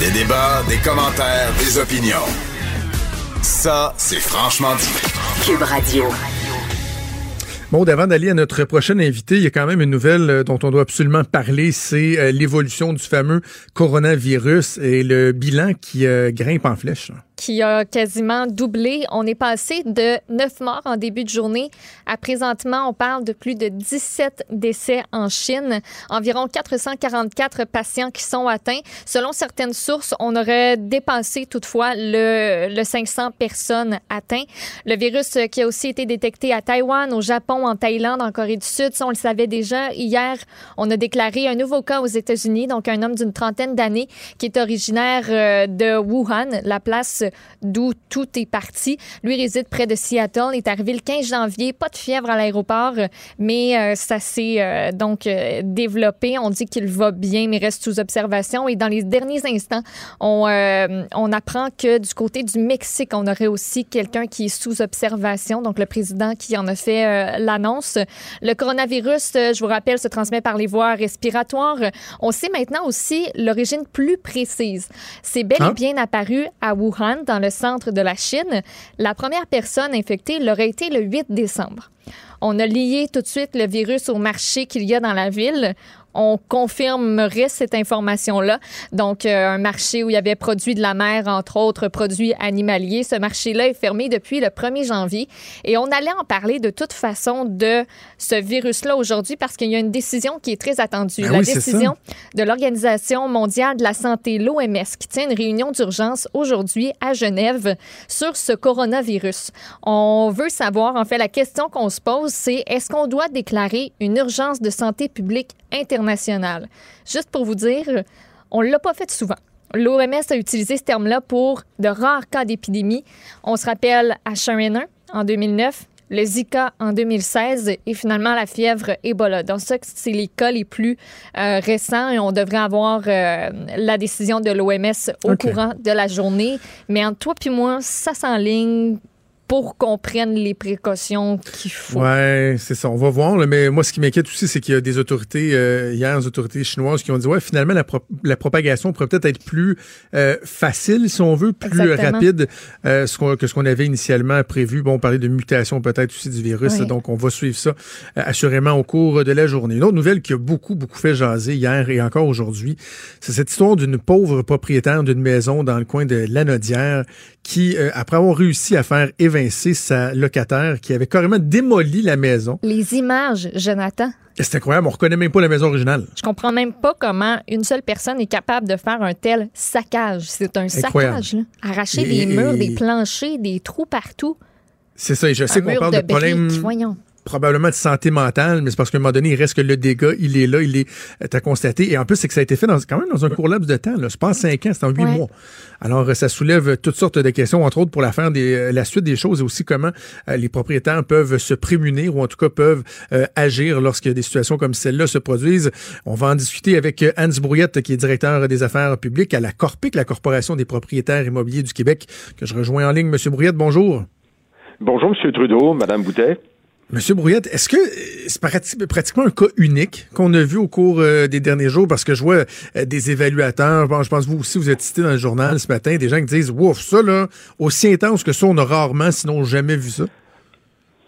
Des débats, des commentaires, des opinions. Ça, c'est franchement dit. Cube Radio. Bon, avant d'aller à notre prochain invité, il y a quand même une nouvelle euh, dont on doit absolument parler, c'est euh, l'évolution du fameux coronavirus et le bilan qui euh, grimpe en flèche qui a quasiment doublé. On est passé de 9 morts en début de journée à présentement, on parle de plus de 17 décès en Chine, environ 444 patients qui sont atteints. Selon certaines sources, on aurait dépassé toutefois le, le 500 personnes atteintes. Le virus qui a aussi été détecté à Taïwan, au Japon, en Thaïlande, en Corée du Sud, ça on le savait déjà. Hier, on a déclaré un nouveau cas aux États-Unis, donc un homme d'une trentaine d'années qui est originaire euh, de Wuhan, la place d'où tout est parti. Lui réside près de Seattle. Il est arrivé le 15 janvier, pas de fièvre à l'aéroport, mais euh, ça s'est euh, donc euh, développé. On dit qu'il va bien, mais reste sous observation. Et dans les derniers instants, on, on apprend que du côté du Mexique, on aurait aussi quelqu'un qui est sous observation, donc le président qui en a fait l'annonce. Le coronavirus, je vous rappelle, se transmet par les voies respiratoires. On sait maintenant aussi l'origine plus précise. C'est bel et ah. bien apparu à Wuhan dans le centre de la Chine. La première personne infectée l'aurait été le 8 décembre. On a lié tout de suite le virus au marché qu'il y a dans la ville on confirmerait cette information-là. Donc, euh, un marché où il y avait produits de la mer, entre autres produits animaliers. Ce marché-là est fermé depuis le 1er janvier. Et on allait en parler de toute façon de ce virus-là aujourd'hui parce qu'il y a une décision qui est très attendue. Ben la décision de l'Organisation mondiale de la santé, l'OMS, qui tient une réunion d'urgence aujourd'hui à Genève sur ce coronavirus. On veut savoir, en fait, la question qu'on se pose, c'est est-ce qu'on doit déclarer une urgence de santé publique internationale. Juste pour vous dire, on ne l'a pas fait souvent. L'OMS a utilisé ce terme-là pour de rares cas d'épidémie. On se rappelle H1N1 en 2009, le Zika en 2016 et finalement la fièvre Ebola. Donc ça, c'est les cas les plus euh, récents et on devrait avoir euh, la décision de l'OMS au courant de la journée. Mais entre toi puis moi, ça s'enligne pour qu'on prenne les précautions qu'il faut. Ouais, c'est ça. On va voir. là, mais moi, ce qui m'inquiète aussi, c'est qu'il y a des autorités, euh, hier, des autorités chinoises qui ont dit, ouais, finalement, la, pro- la propagation pourrait peut-être être plus euh, facile, si on veut, plus Exactement. rapide euh, ce que ce qu'on avait initialement prévu. Bon, on parlait de mutation peut-être aussi du virus, Oui. donc on va suivre ça euh, assurément au cours de la journée. Une autre nouvelle qui a beaucoup, beaucoup fait jaser hier et encore aujourd'hui, c'est cette histoire d'une pauvre propriétaire d'une maison dans le coin de Lanaudière qui, euh, après avoir réussi à faire évincer sa locataire qui avait carrément démoli la maison, Les images, Jonathan. c'est incroyable, on reconnaît même pas la maison originale. Je comprends même pas comment une seule personne est capable de faire un tel saccage. C'est un Incroyable. saccage, là. Arracher Et- des murs, et- des planchers, des trous partout. C'est ça, et je sais qu'on parle de, de, problèmes voyons. Probablement de santé mentale, mais c'est parce qu'à un moment donné, il reste que le dégât, il est là, il est à constaté. Et en plus, c'est que ça a été fait dans, quand même dans un court laps de temps. là. C'est pas en cinq ans, c'est en huit Ouais. mois. Alors, euh, ça soulève toutes sortes de questions, entre autres pour la, faire des, euh, la suite des choses et aussi comment euh, les propriétaires peuvent se prémunir ou en tout cas peuvent euh, agir lorsque des situations comme celle-là se produisent. On va en discuter avec euh, Hans Brouillette, qui est directeur des affaires publiques à la Corpic, la Corporation des propriétaires immobiliers du Québec, que je rejoins en ligne. Monsieur Brouillette, bonjour. Bonjour, M. Trudeau, Mme Boutet. Monsieur Brouillette, est-ce que euh, c'est prati- pratiquement un cas unique qu'on a vu au cours euh, des derniers jours? Parce que je vois euh, des évaluateurs, je pense vous aussi, vous êtes cité dans le journal ce matin, des gens qui disent, ouf, ça, là, aussi intense que ça, on a rarement, sinon jamais vu ça.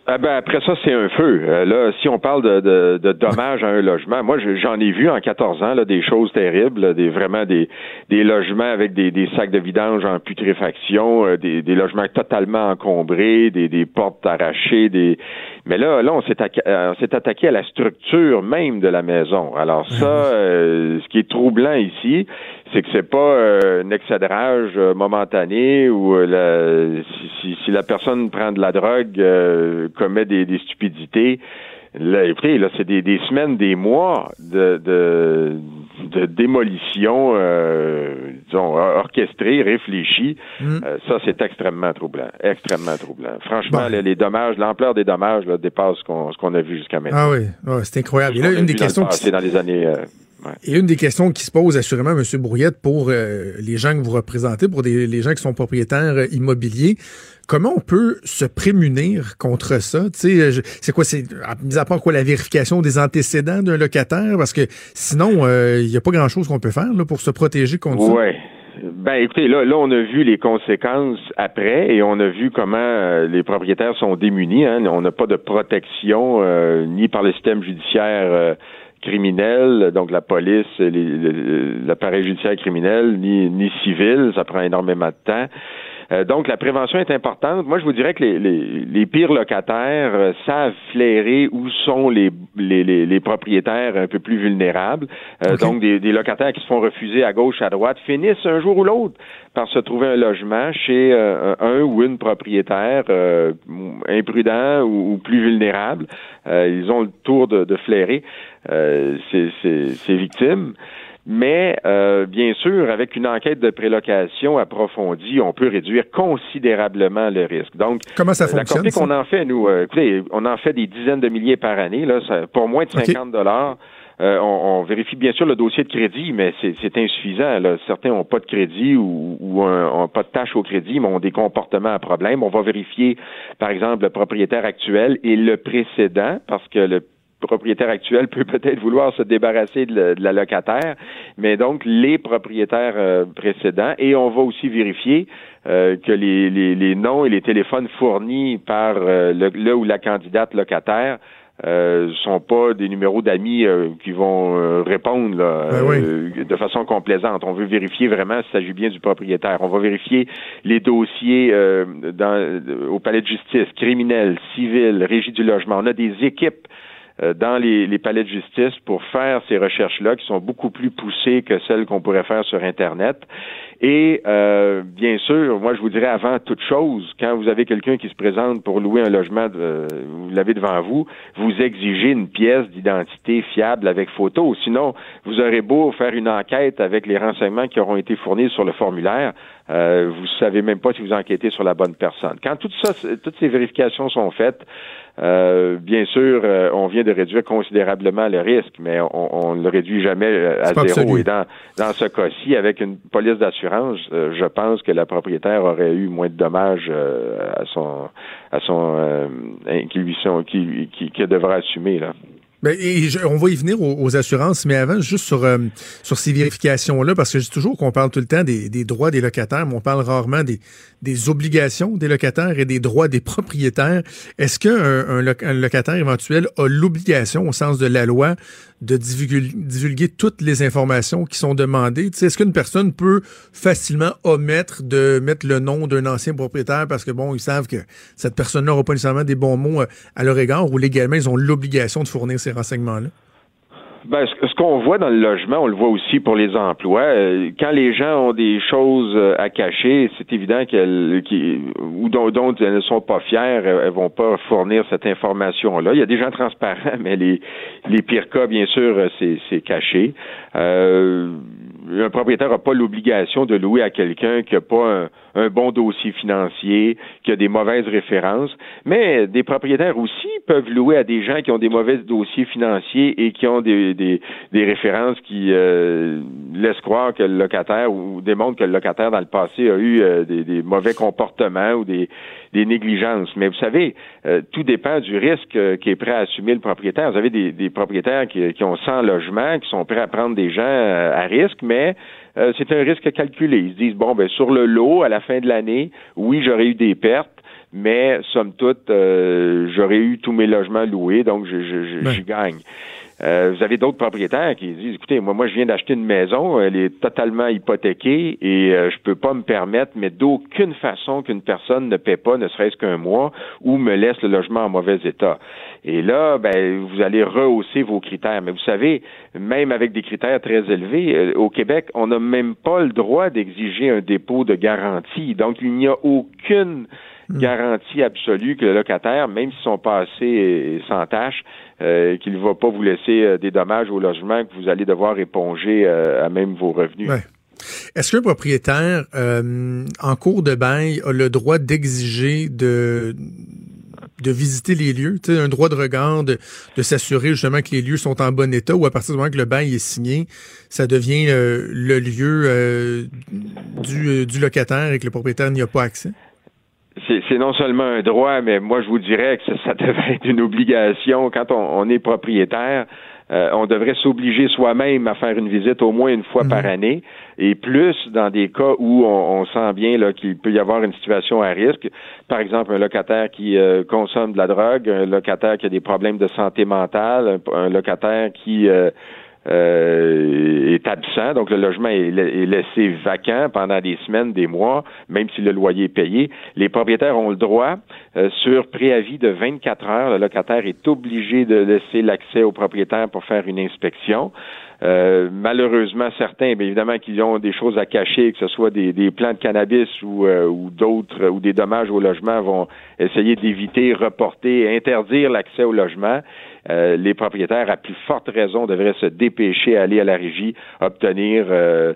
Ah ben après ça, c'est un feu. Euh, là, si on parle de, de, de dommages à un logement, moi je- j'en ai vu en 14 ans là, des choses terribles, là, des vraiment des, des logements avec des, des sacs de vidange en putréfaction, euh, des, des logements totalement encombrés, des, des portes arrachées, des mais là, là, on s'est euh, on s'est attaqué à la structure même de la maison. Alors ça, euh, ce qui est troublant ici, c'est que c'est pas euh, un excédrage euh, momentané ou euh, la- si, si, si la personne prend de la drogue, euh, commet des, des stupidités. Là, écoutez, là, c'est des, des semaines, des mois de, de, de démolition, euh, disons, orchestrée, réfléchie. Mm. Euh, ça, c'est extrêmement troublant. Extrêmement troublant. Franchement, Bon. les dommages, l'ampleur des dommages là, dépasse ce qu'on, ce qu'on a vu jusqu'à maintenant. Ah oui, c'est incroyable. Et là, une des questions passé, dans les années. euh, ouais. Et une des questions qui se pose assurément, M. Brouillette, pour euh, les gens que vous représentez, pour des, les gens qui sont propriétaires euh, immobiliers, comment on peut se prémunir contre ça? Tu sais, euh, je- c'est quoi, c'est, à- mis à part quoi, la vérification des antécédents d'un locataire? Parce que sinon, euh, il n'y a pas grand-chose qu'on peut faire là, pour se protéger contre ça. Ouais. Ben écoutez, là, là, on a vu les conséquences après et on a vu comment euh, les propriétaires sont démunis. Hein. On n'a pas de protection euh, ni par le système judiciaire euh, criminel, donc la police, l'appareil judiciaire criminel, ni, ni civil. Ça prend énormément de temps. Euh, donc, la prévention est importante. Moi, je vous dirais que les, les, les pires locataires euh, savent flairer où sont les, les, les, les propriétaires un peu plus vulnérables. Euh. Donc, des, des locataires qui se font refuser à gauche, à droite, finissent un jour ou l'autre par se trouver un logement chez euh, un ou une propriétaire euh, imprudent ou, ou plus vulnérable. Euh, ils ont le tour de, de flairer euh, ces, ces, ces victimes. Mais euh, bien sûr, avec une enquête de prélocation approfondie, on peut réduire considérablement le risque. Donc, Comment ça euh, la fonctionne? Corpic, ça? on en fait, nous, euh, écoutez, on en fait des dizaines de milliers par année. Là, ça- pour moins de OK. 50 dollars. Euh, on, on vérifie bien sûr le dossier de crédit, mais c'est c'est insuffisant. Là. Certains n'ont pas de crédit ou, ou un- ont pas de tâche au crédit, mais ont des comportements à problème. On va vérifier, par exemple, le propriétaire actuel et le précédent, parce que le propriétaire actuel peut peut-être vouloir se débarrasser de, la- de la locataire, mais donc les propriétaires euh, précédents. Et on va aussi vérifier euh, que les, les, les noms et les téléphones fournis par euh, le, le ou la candidate locataire euh, sont pas des numéros d'amis euh, qui vont euh, répondre là, Ben oui. euh, de façon complaisante. On veut vérifier vraiment s'il s'agit bien du propriétaire. On va vérifier les dossiers euh, dans, au palais de justice, criminel, civil, régie du logement. On a des équipes dans les, les palais de justice pour faire ces recherches-là qui sont beaucoup plus poussées que celles qu'on pourrait faire sur Internet. Et euh, bien sûr, moi je vous dirais avant toute chose, quand vous avez quelqu'un qui se présente pour louer un logement, de- vous l'avez devant vous, vous exigez une pièce d'identité fiable avec photo. Sinon, vous aurez beau faire une enquête avec les renseignements qui auront été fournis sur le formulaire, Euh, vous savez même pas si vous enquêtez sur la bonne personne. Quand tout ça, toutes ces vérifications sont faites, euh, bien sûr, euh, on vient de réduire considérablement le risque, mais on ne le réduit jamais euh, à zéro. Et dans, dans ce cas-ci, avec une police d'assurance, je pense que la propriétaire aurait eu moins de dommages à son à son qui lui sont qui, qui, qui devra assumer là. Ben, et on va y venir aux, assurances, mais avant, juste sur, euh, sur ces vérifications-là, parce que je dis toujours qu'on parle tout le temps des, droits des locataires, mais on parle rarement des, des obligations des locataires et des droits des propriétaires. Est-ce qu'un un, locataire éventuel a l'obligation, au sens de la loi, de divulguer, toutes les informations qui sont demandées? Est-ce qu'une personne peut facilement omettre de mettre le nom d'un ancien propriétaire parce que, bon, ils savent que cette personne-là n'aura pas nécessairement des bons mots euh, à leur égard ou légalement, ils ont l'obligation de fournir ces renseignements-là? Ben, ce qu'on voit dans le logement, on le voit aussi pour les emplois. Euh, quand les gens ont des choses euh, à cacher, c'est évident qu'elles, ou dont, elles ne sont pas fières, elles vont pas fournir cette information-là. Il y a des gens transparents, <laughs> mais les, les pires cas, bien sûr, c'est caché. Euh, un propriétaire n'a pas l'obligation de louer à quelqu'un qui n'a pas un, bon dossier financier, qui a des mauvaises références, mais des propriétaires aussi peuvent louer à des gens qui ont des mauvais dossiers financiers et qui ont des, des, références qui euh, laissent croire que le locataire ou démontrent que le locataire dans le passé a eu euh, des, mauvais comportements ou des, des négligences. Mais vous savez, euh, tout dépend du risque qui est prêt à assumer le propriétaire. Vous avez des, propriétaires qui, qui, ont 100 logements, qui sont prêts à prendre des gens à risque, mais euh, c'est un risque calculé. Ils se disent, bon, ben sur le lot, à la fin de l'année, oui, j'aurais eu des pertes, mais somme toute, euh, j'aurais eu tous mes logements loués, donc je, ben. gagne. Euh, vous avez d'autres propriétaires qui disent écoutez, moi, moi, je viens d'acheter une maison, elle est totalement hypothéquée et euh, je peux pas me permettre, mais d'aucune façon qu'une personne ne paie pas, ne serait-ce qu'un mois, ou me laisse le logement en mauvais état. Et là, ben, vous allez rehausser vos critères. Mais vous savez, même avec des critères très élevés, euh, au Québec, on n'a même pas le droit d'exiger un dépôt de garantie. Donc, il n'y a aucune hmm. garantie absolue que le locataire, même si son passé est sans tâche, euh, qu'il ne va pas vous laisser euh, des dommages au logement que vous allez devoir éponger euh, à même vos revenus. Est-ce qu'un propriétaire en cours de bail a le droit d'exiger de de visiter les lieux, tu un droit de regard, de, s'assurer justement que les lieux sont en bon état ou à partir du moment que le bail est signé, ça devient le lieu du, du locataire et que le propriétaire n'y a pas accès? C'est non seulement un droit, mais moi je vous dirais que ça, devrait être une obligation quand on, est propriétaire. Euh, on devrait s'obliger soi-même à faire une visite au moins une fois par mhm. année, et plus dans des cas où on, sent bien qu'il peut y avoir une situation à risque. Par exemple, un locataire qui euh, consomme de la drogue, un locataire qui a des problèmes de santé mentale, un, locataire qui euh, euh, est absent, donc le logement est, laissé vacant pendant des semaines, des mois, même si le loyer est payé. Les propriétaires ont le droit, euh, sur préavis de 24 heures, le locataire est obligé de laisser l'accès au propriétaire pour faire une inspection. Euh, malheureusement, certains, bien évidemment, qui ont des choses à cacher, que ce soit des, des plants de cannabis ou, ou d'autres, ou des dommages au logement, vont essayer d'éviter, reporter, interdire l'accès au logement. Euh, les propriétaires, à plus forte raison, devraient se dépêcher à aller à la régie, obtenir euh,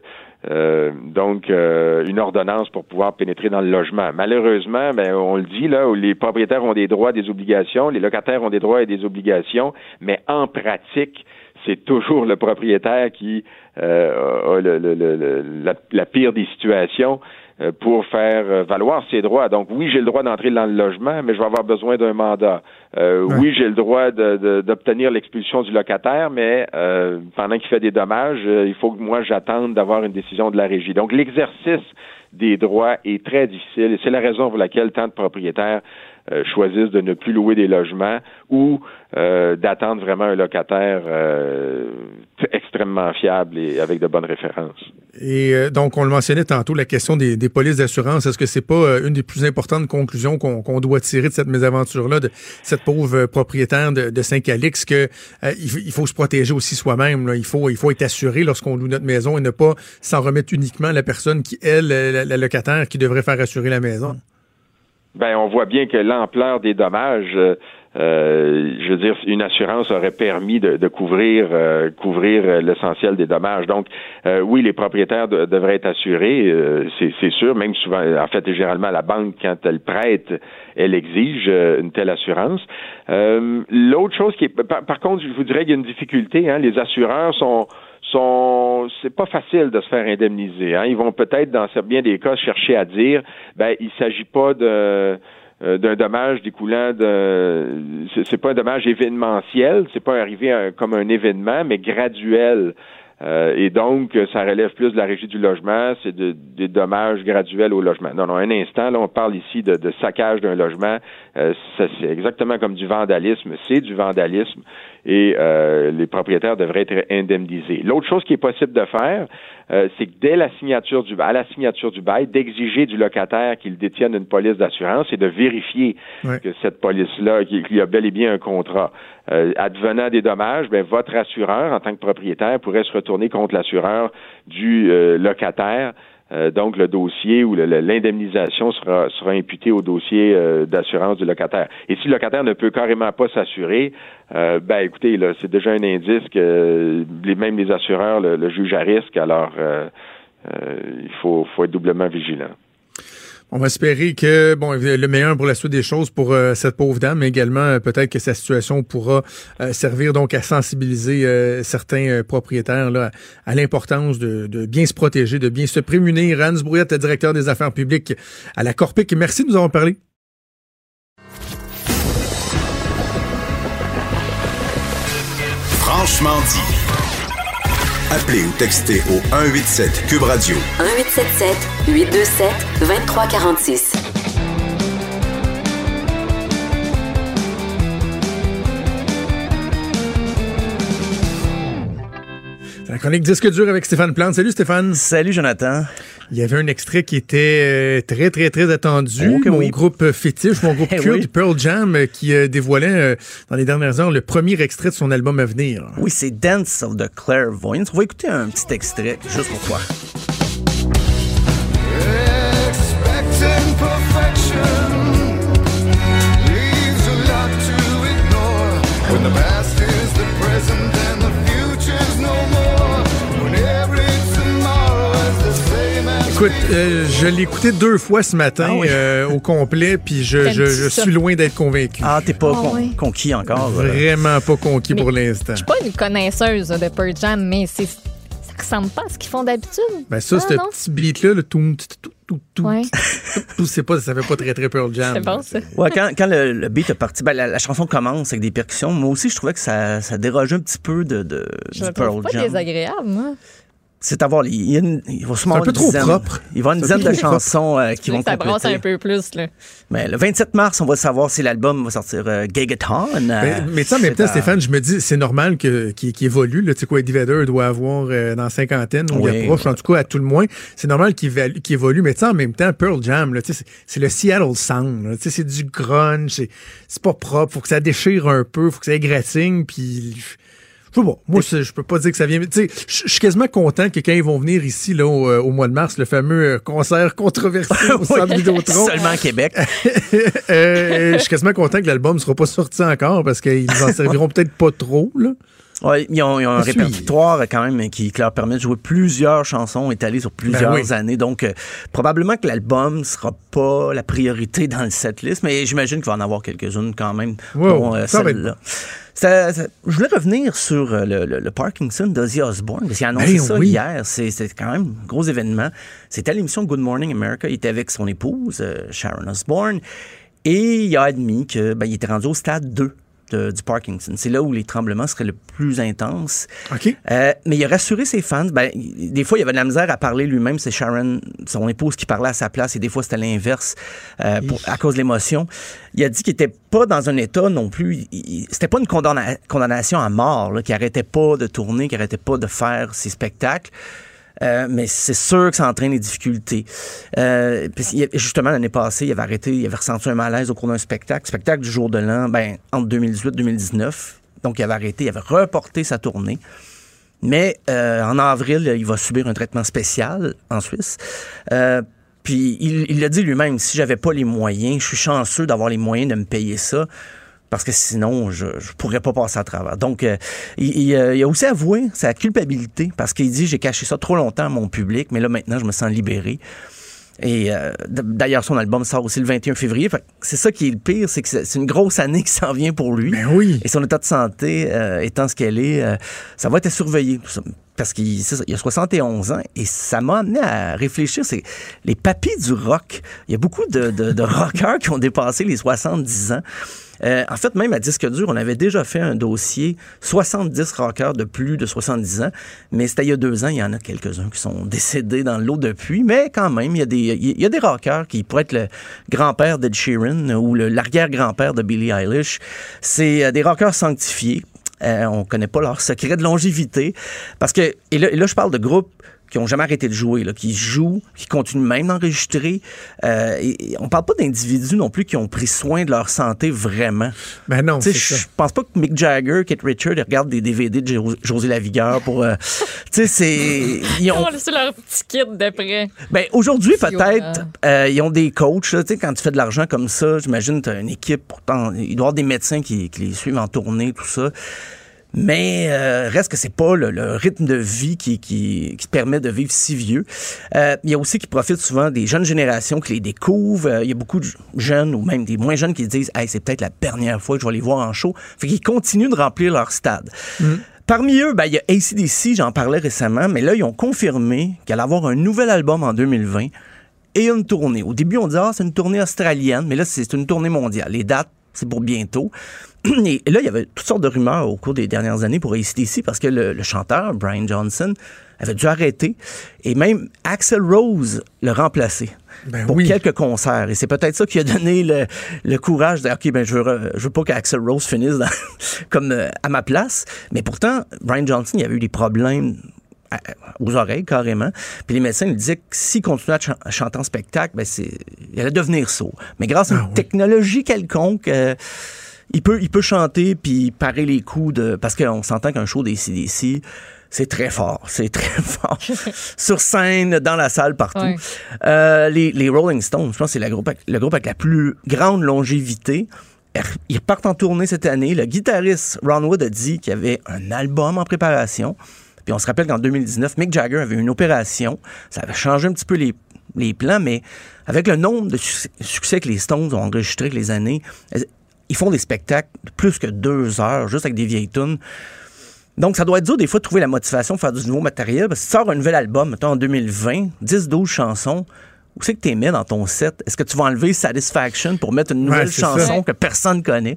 euh, donc une ordonnance pour pouvoir pénétrer dans le logement. Malheureusement, ben, on le dit là, les propriétaires ont des droits, des obligations, les locataires ont des droits et des obligations, mais en pratique, c'est toujours le propriétaire qui a la, pire des situations. Euh, pour faire euh, valoir ses droits. Donc oui, j'ai le droit d'entrer dans le logement, mais je vais avoir besoin d'un mandat. Euh, Oui, j'ai le droit d'obtenir l'expulsion du locataire, mais euh, pendant qu'il fait des dommages, il faut que moi j'attende d'avoir une décision de la régie. Donc l'exercice des droits est très difficile et c'est la raison pour laquelle tant de propriétaires euh, choisissent de ne plus louer des logements ou euh, d'attendre vraiment un locataire euh, extrêmement fiable et avec de bonnes références. Et donc, on le mentionnait tantôt, la question des, polices d'assurance. Est-ce que c'est pas une des plus importantes conclusions qu'on doit tirer de cette mésaventure-là, de cette pauvre propriétaire de, Saint-Calix, que il, faut se protéger aussi soi-même. Il faut, il faut être assuré lorsqu'on loue notre maison et ne pas s'en remettre uniquement à la personne qui, elle, la, la locataire, qui devrait faire assurer la maison. Ben, on voit bien que l'ampleur des dommages, euh, euh, je veux dire, une assurance aurait permis de, de couvrir euh, couvrir euh, l'essentiel des dommages. Donc, oui, les propriétaires devraient être assurés, c'est sûr. Même souvent, en fait, généralement, la banque, quand elle prête, elle exige une telle assurance. L'autre chose qui est, par, contre, je vous dirais qu'il y a une difficulté. Hein, les assureurs sont sont c'est pas facile de se faire indemniser. Hein. Ils vont peut-être, dans bien des cas, chercher à dire ben il s'agit pas de euh, d'un dommage découlant de c'est pas un dommage événementiel, c'est pas arrivé comme un événement, mais graduel. Euh, et donc, ça relève plus de la régie du logement, c'est de, des dommages graduels au logement. Non, non, un instant, là, on parle ici de, de saccage d'un logement. Euh, c'est exactement comme du vandalisme. C'est du vandalisme et euh, les propriétaires devraient être indemnisés. L'autre chose qui est possible de faire, euh, c'est que dès la signature du à la signature du bail, d'exiger du locataire qu'il détienne une police d'assurance et de vérifier que cette police-là, qu'il y a bel et bien un contrat. Euh, advenant des dommages, ben, votre assureur, en tant que propriétaire, pourrait se retourner contre l'assureur du euh, locataire euh, donc, le dossier ou l'indemnisation sera, sera imputée au dossier euh, d'assurance du locataire. Et si le locataire ne peut carrément pas s'assurer, euh, ben écoutez, là, c'est déjà un indice que les, même les assureurs le, le jugent à risque. Alors, il faut, faut être doublement vigilant. On va espérer que bon le meilleur pour la suite des choses pour euh, cette pauvre dame, mais également euh, peut-être que sa situation pourra euh, servir donc à sensibiliser certains propriétaires là, à l'importance de, bien se protéger, de bien se prémunir. Hans Brouillette, directeur des affaires publiques à la Corpic. Merci de nous avoir parlé. Franchement dit. Appelez ou textez au 187 Cube Radio. 1877 827 2346. C'est la chronique Disque dur avec Stéphane Plante. Salut Stéphane. Salut Jonathan. Il y avait un extrait qui était euh, très, très, très attendu. mon groupe fétiche, mon groupe <laughs> eh culte, Pearl Jam, euh, qui euh, dévoilait dans les dernières heures le premier extrait de son album à venir. Oui, c'est Dance of the Clairvoyance. On va écouter un petit extrait juste pour toi. Écoute, euh, je l'ai écouté deux fois ce matin ah euh, au complet, puis je, je, suis loin d'être convaincu. Ah, t'es pas ah conquis encore? Vraiment pas conquis pour l'instant. Je suis pas une connaisseuse de Pearl Jam, mais c'est ça ressemble pas à ce qu'ils font d'habitude. Ben ça, ah, ce petit beat-là, le tout, tout, tout, tout, ouais. tout, c'est pas, ça fait pas très, très Pearl Jam. C'est bon, ça. Ouais, quand, quand le, beat est parti, ben, la, chanson commence avec des percussions. Moi aussi, je trouvais que ça, ça dérogeait un petit peu de, de je du Pearl pas désagréable, moi c'est avoir il, y a une, il va un peu trop propre. Il va une dizaine de chansons euh, qui vont ça brasse un peu plus là. Mais le 27 mars, on va savoir si l'album va sortir euh, Gagaton. Euh, mais, ça, en même temps, Stéphane, je me dis, c'est normal que qu'il évolue. Tu sais quoi, Eddie Vedder doit avoir euh, dans cinquantaine, on oui, approche, en tout cas à tout le moins. C'est normal qu'il évolue. Mais tu sais, en même temps, Pearl Jam, là, c'est le Seattle Sound. Tu sais, c'est du grunge, c'est pas propre. Faut que ça déchire un peu, faut que ça égratigne, puis bon, moi, je peux pas dire que ça vient. Tu sais, je suis quasiment content que quand ils vont venir ici, là, au, euh, mois de mars, le fameux euh, concert controversé <laughs> au Centre Vidéotron. Seulement Québec. <laughs> euh, je suis quasiment content que l'album ne sera pas sorti encore parce qu'ils en serviront <laughs> peut-être pas trop, là. Oui, ils ont, un répertoire quand même qui, leur permet de jouer plusieurs chansons étalées sur plusieurs ben années. Donc, euh, probablement que l'album sera pas la priorité dans le setlist, mais j'imagine qu'il va en avoir quelques-unes quand même pour celle-là je voulais revenir sur euh, le, Parkinson d'Ozzy Osbourne, parce qu'il a annoncé ben ça hier. C'était quand même un gros événement. C'était à l'émission Good Morning America. Il était avec son épouse, euh, Sharon Osbourne, et il a admis qu'il ben, était rendu au stade 2 du Parkinson. C'est là où les tremblements seraient le plus intenses. OK. Euh, mais il a rassuré ses fans. Ben, des fois, il avait de la misère à parler lui-même. C'est Sharon, son épouse, qui parlait à sa place. Et des fois, c'était l'inverse euh, à cause de l'émotion. Il a dit qu'il n'était pas dans un état non plus. C'était pas une condamnation à mort, qui arrêtait pas de tourner, qui arrêtait pas de faire ses spectacles. Euh, mais c'est sûr que ça entraîne des difficultés. Euh, justement, l'année passée, il avait arrêté, il avait ressenti un malaise au cours d'un spectacle, spectacle du jour de l'an, ben, entre 2018 et 2019. Donc, il avait arrêté, il avait reporté sa tournée. Mais euh, en avril, il va subir un traitement spécial en Suisse. puis il l'a dit lui-même, si j'avais pas les moyens, je suis chanceux d'avoir les moyens de me payer ça parce que sinon, je ne pourrais pas passer à travers. Donc, euh, il, il, euh, il a aussi avoué sa culpabilité, parce qu'il dit, j'ai caché ça trop longtemps à mon public, mais là, maintenant, je me sens libéré. Et euh, d'ailleurs, son album sort aussi le 21 février. Fait que C'est ça qui est le pire, c'est que c'est une grosse année qui s'en vient pour lui. Ben oui. Et son état de santé euh, étant ce qu'elle est, euh, ça va être surveillé. Parce qu'il c'est ça, il a 71 ans et ça m'a amené à réfléchir. C'est les papis du rock. Il y a beaucoup de, de, de <laughs> rockers qui ont dépassé les 70 ans. Euh, en fait, même à disque dur, on avait déjà fait un dossier 70 rockers de plus de 70 ans, mais c'était il y a deux ans. Il y en a quelques-uns qui sont décédés dans l'eau depuis, mais quand même, il y a des, il rockers qui pourraient être le grand-père d'Ed Sheeran ou l'arrière-grand-père de Billie Eilish. C'est euh, des rockers sanctifiés. Euh, on connaît pas leur secret de longévité. Parce que, et là, et là, je parle de groupes qui ont jamais arrêté de jouer, là, qui jouent, qui continuent même d'enregistrer. Euh, et, et on parle pas d'individus non plus qui ont pris soin de leur santé vraiment. Ben non, je pense pas que Mick Jagger, Kate Richard, ils regardent des DVD de Jo- José Lavigueur pour. euh, <laughs> tu sais, c'est. Ils ont, laissé leur petit kit de près. ben, aujourd'hui, peut-être, euh, ils ont des coachs. Tu sais, quand tu fais de l'argent comme ça, j'imagine tu as une équipe. Pourtant, il doit y avoir des médecins qui, qui les suivent en tournée, tout ça. Mais euh, reste que c'est pas le, le rythme de vie qui, qui, qui te permet de vivre si vieux. Euh, il y a aussi qui profitent souvent des jeunes générations qui les découvrent. Euh, il y a beaucoup de jeunes ou même des moins jeunes qui disent hey, c'est peut-être la dernière fois que je vais les voir en show. Fait qu'ils continuent de remplir leur stade. Parmi eux, ben, il y a ACDC, j'en parlais récemment, mais là, ils ont confirmé qu'elle allait avoir un nouvel album en 2020 et une tournée. Au début, on disait, ah, c'est une tournée australienne, mais là, c'est une tournée mondiale. Les dates, c'est pour bientôt. <clears throat> Et là, il y avait toutes sortes de rumeurs au cours des dernières années pour ACDC parce que le, le chanteur, Brian Johnson, avait dû arrêter. Et même Axel Rose le remplacer Ben pour oui. quelques concerts. Et c'est peut-être ça qui a donné le, le courage de dire, OK, ben, je veux, je veux pas qu'Axel Rose finisse dans- <laughs> comme euh, à ma place. Mais pourtant, Brian Johnson, il avait eu des problèmes aux oreilles carrément. Puis les médecins lui disaient que s'il continuait à, chan- à chanter en spectacle, ben c'est, il allait devenir sourd. Mais grâce à une technologie quelconque, euh, il peut, il peut chanter puis parer les coups de. Parce qu'on s'entend qu'un show des CDC, c'est très fort. <laughs> C'est très fort. <laughs> Sur scène, dans la salle, partout. Euh, les, les Rolling Stones, je pense que c'est le groupe avec la plus grande longévité. Ils repartent en tournée cette année. Le guitariste Ron Wood a dit qu'il y avait un album en préparation. On se rappelle qu'en 2019, Mick Jagger avait une opération. Ça avait changé un petit peu les, plans, mais avec le nombre de suc- succès que les Stones ont enregistré avec les années, ils font des spectacles de plus que deux heures, juste avec des vieilles tunes. Donc, ça doit être dur des fois de trouver la motivation de faire du nouveau matériel. Parce que si tu sors un nouvel album, mettons en 2020, 10-12 chansons, où c'est que tu mets dans ton set? Est-ce que tu vas enlever Satisfaction pour mettre une nouvelle Ouais, chanson ça. que personne connaît?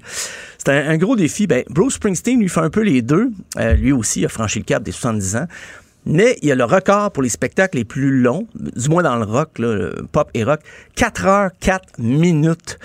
C'est un, un gros défi. Ben, Bruce Springsteen lui fait un peu les deux. Euh, lui aussi il a franchi le cap des 70 ans. Mais il y a le record pour les spectacles les plus longs, du moins dans le rock, là, le pop et rock, 4 heures 4 minutes.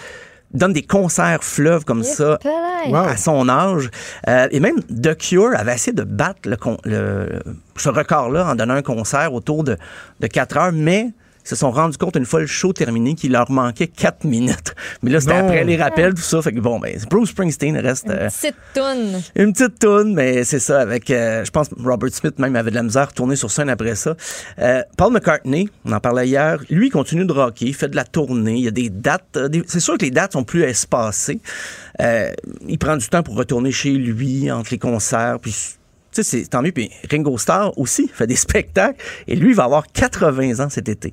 Il donne des concerts fleuves comme ça. Wow. à son âge. Euh, et même The Cure avait essayé de battre le, con- le- ce record-là en donnant un concert autour de, de 4 heures, mais se sont rendus compte une fois le show terminé qu'il leur manquait 4 minutes. <laughs> Mais là, c'était après les rappels, tout ça. Fait que bon, ben, Bruce Springsteen reste... euh, Petite toune. une petite toune, mais c'est ça, avec, euh, je pense, Robert Smith même avait de la misère à retourner sur scène après ça. Euh, Paul McCartney, on en parlait hier, lui, il continue de rocker, il fait de la tournée, il y a des dates, euh, des- c'est sûr que les dates sont plus espacées. Euh, il prend du temps pour retourner chez lui, entre les concerts, puis... Tu sais, c'est tant mieux. Puis Ringo Starr aussi <laughs> fait des spectacles. Et lui, il va avoir 80 ans cet été.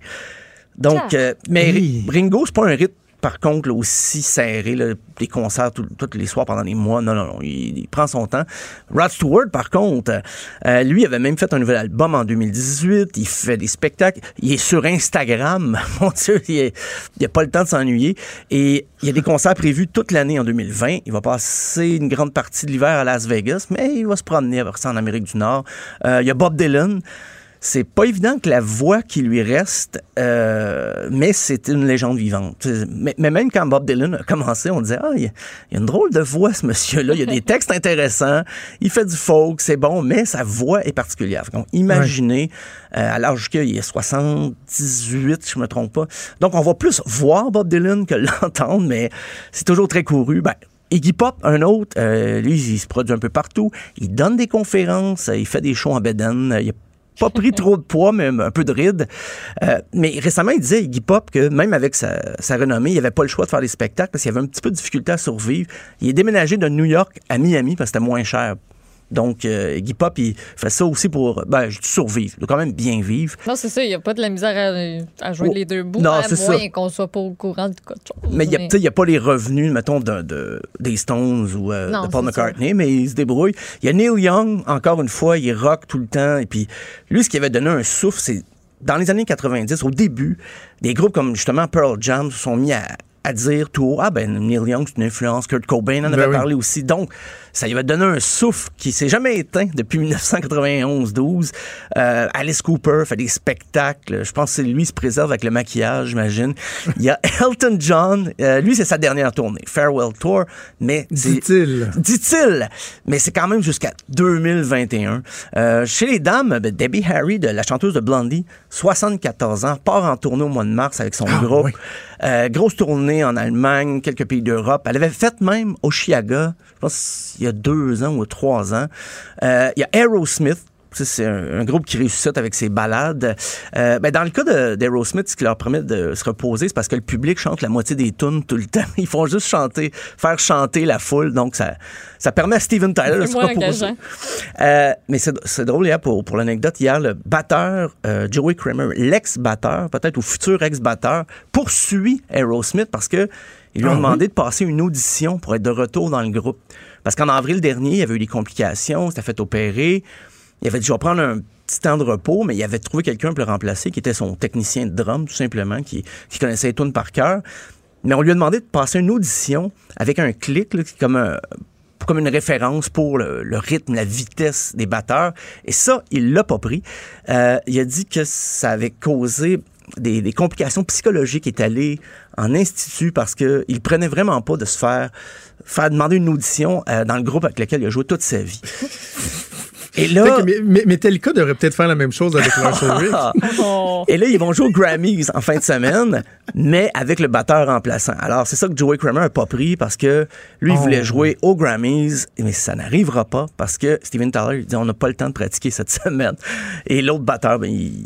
Donc, Ah. euh, mais. Ringo, c'est pas un rythme, par contre, là, aussi serré, des concerts tous les soirs pendant des mois. Non, non, non. Il, prend son temps. Rod Stewart, par contre, euh, lui avait même fait un nouvel album en 2018. Il fait des spectacles. Il est sur Instagram. <laughs> Mon Dieu, il n'a pas le temps de s'ennuyer. Et il y a des concerts prévus toute l'année en 2020. Il va passer une grande partie de l'hiver à Las Vegas, mais il va se promener ça en Amérique du Nord. Euh, il y a Bob Dylan. C'est pas évident que la voix qui lui reste, euh, mais c'est une légende vivante. Mais, mais même quand Bob Dylan a commencé, on disait, ah, il y, a- il y a une drôle de voix, ce monsieur-là. Il y a des textes <laughs> intéressants. Il fait du folk, c'est bon, mais sa voix est particulière. Donc, imaginez, euh, à l'âge qu'il est 78, je me trompe pas. Donc, on va plus voir Bob Dylan que <laughs> l'entendre, mais c'est toujours très couru. Ben, Iggy Pop, un autre, euh, lui, il se produit un peu partout. Il donne des conférences, il fait des shows en Beden. Il y a pas pris trop de poids, mais un peu de ride. Euh, mais récemment, il disait, Iggy Pop, que même avec sa, sa renommée, il avait pas le choix de faire des spectacles parce qu'il avait un petit peu de difficulté à survivre. Il est déménagé de New York à Miami parce que c'était moins cher. Donc, euh, Iggy Pop, il fait ça aussi pour ben, survivre. Il doit quand même bien vivre. Non, c'est ça. Il n'y a pas de la misère à, à joindre Oh, les deux bouts. non, à c'est moins ça. qu'on soit pas au courant de quelque chose. Mais il n'y a, tu sais, il y a pas les revenus, mettons, de, de- des Stones ou euh, Non, de Paul ça. McCartney, mais il se débrouille. Il y a Neil Young, encore une fois, il rock tout le temps. Et puis, lui, ce qui avait donné un souffle, c'est dans les années 90, au début, des groupes comme justement Pearl Jam se sont mis à, à dire tout haut, ah ben Neil Young, c'est une influence, Kurt Cobain en Ben avait oui. parlé aussi. Donc, ça lui avait donné un souffle qui s'est jamais éteint depuis 1991-12. Euh, Alice Cooper fait des spectacles. Je pense que lui il se préserve avec le maquillage, j'imagine. Il y a <laughs> Elton John. Euh, lui, c'est sa dernière tournée. Farewell Tour. Mais Dit-il. Dit-il. Mais c'est quand même jusqu'à 2021. Euh, chez les dames, ben, Debbie Harry, de la chanteuse de Blondie, 74 ans, part en tournée au mois de mars avec son Ah, groupe. oui. Euh, grosse tournée en Allemagne, quelques pays d'Europe. Elle avait fait même Oshiaga, je pense, il y a deux ans ou trois ans. Euh, il y a Aerosmith. C'est un, un groupe qui ressuscite avec ses balades. Euh, ben, dans le cas d'Aerosmith, ce qui leur permet de se reposer, c'est parce que le public chante la moitié des tunes tout le <laughs> temps. Ils font juste chanter, faire chanter la foule. Donc, ça, ça permet à Steven Tyler de se reposer. Euh, mais c'est c'est drôle, hier, pour, pour l'anecdote, hier, le batteur, euh, Joey Kramer, l'ex-batteur, peut-être ou futur ex-batteur, poursuit Aerosmith parce que ils lui ont Ah demandé de passer une audition pour être de retour dans le groupe. Parce qu'en avril dernier, il y avait eu des complications, s'était fait opérer. Il avait dit, je vais prendre un petit temps de repos, mais il avait trouvé quelqu'un pour le remplacer, qui était son technicien de drum, tout simplement, qui, qui connaissait les tunes par cœur. Mais on lui a demandé de passer une audition avec un clic, là, comme un, comme une référence pour le, rythme, la vitesse des batteurs. Et ça, il l'a pas pris. Euh, il a dit que ça avait causé des, des complications psychologiques. Il est allé en institut parce que il prenait vraiment pas de se faire faire demander une audition euh, dans le groupe avec lequel il a joué toute sa vie. <laughs> Et là, mais, mais- Metallica devrait peut-être faire la même chose avec Lars <laughs> Ulrich. Oh. et là, ils vont jouer aux Grammys en fin de semaine, mais avec le batteur remplaçant. Alors, c'est ça que Joey Kramer n'a pas pris parce que lui, il Oh. voulait jouer aux Grammys, mais ça n'arrivera pas parce que Steven Tyler il dit on n'a pas le temps de pratiquer cette <laughs> semaine. Et l'autre batteur, ben, il,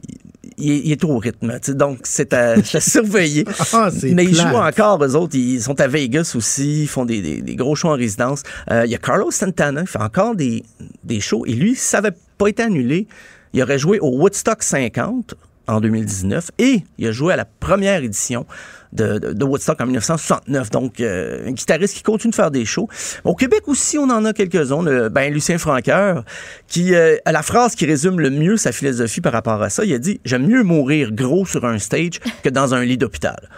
il est, il est au rythme. Donc, c'est à, à surveiller. <laughs> Ah, mais ils plate. jouent encore, eux autres. Ils sont à Vegas aussi. Ils font des, des- des gros shows en résidence. Euh, Il y a Carlos Santana. Il fait encore des, des shows. Et lui, ça n'avait pas été annulé, il aurait joué au Woodstock 50 en 2019 et il a joué à la première édition de, de- de Woodstock en 1969. Donc, euh, un guitariste qui continue de faire des shows. Au Québec aussi, on en a quelques-uns. Le- Ben, Lucien Franqueur, qui euh, a la phrase qui résume le mieux sa philosophie par rapport à ça. Il a dit « J'aime mieux mourir gros sur un stage <laughs> que dans un lit d'hôpital.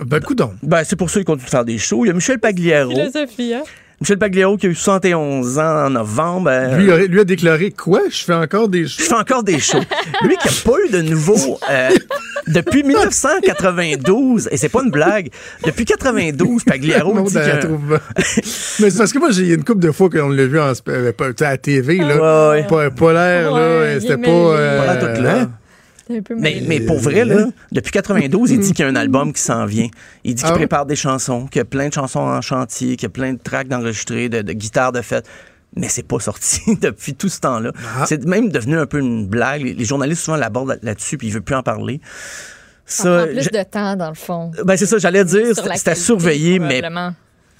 Ben, coudon. » Ben, c'est pour ça qu'il continue de faire des shows. Il y a Michel Pagliaro. Philosophie, hein? Michel Pagliaro qui a eu 71 ans en novembre. Euh, Lui, aurait- lui a déclaré quoi? Je fais encore des je choses. fais encore des shows. <laughs> Lui qui n'a pas eu de nouveau euh, depuis <laughs> 1992, et c'est pas une blague, depuis 92, Pagliaro Non, dit. Mais c'est parce que moi, j'ai une couple de fois qu'on l'a vu en, euh, à la TV, là. Ouais, ouais. Pas, pas l'air, là. C'était pas. euh, Pas l'air tout là. C'est un peu Mais, mais pour vrai, là, depuis 92, il dit qu'il y a un album qui s'en vient. Il dit qu'il Ah prépare des chansons, qu'il y a plein de chansons en chantier, qu'il y a plein de tracks d'enregistrés, de, de guitares de fête. Mais c'est pas sorti <laughs> depuis tout ce temps-là. Ah. C'est même devenu un peu une blague. Les, les journalistes souvent l'abordent là- là-dessus, puis ils veulent plus en parler. Ça prend plus je- de temps, dans le fond. ben c'est ça, j'allais dire, c'était surveiller, mais.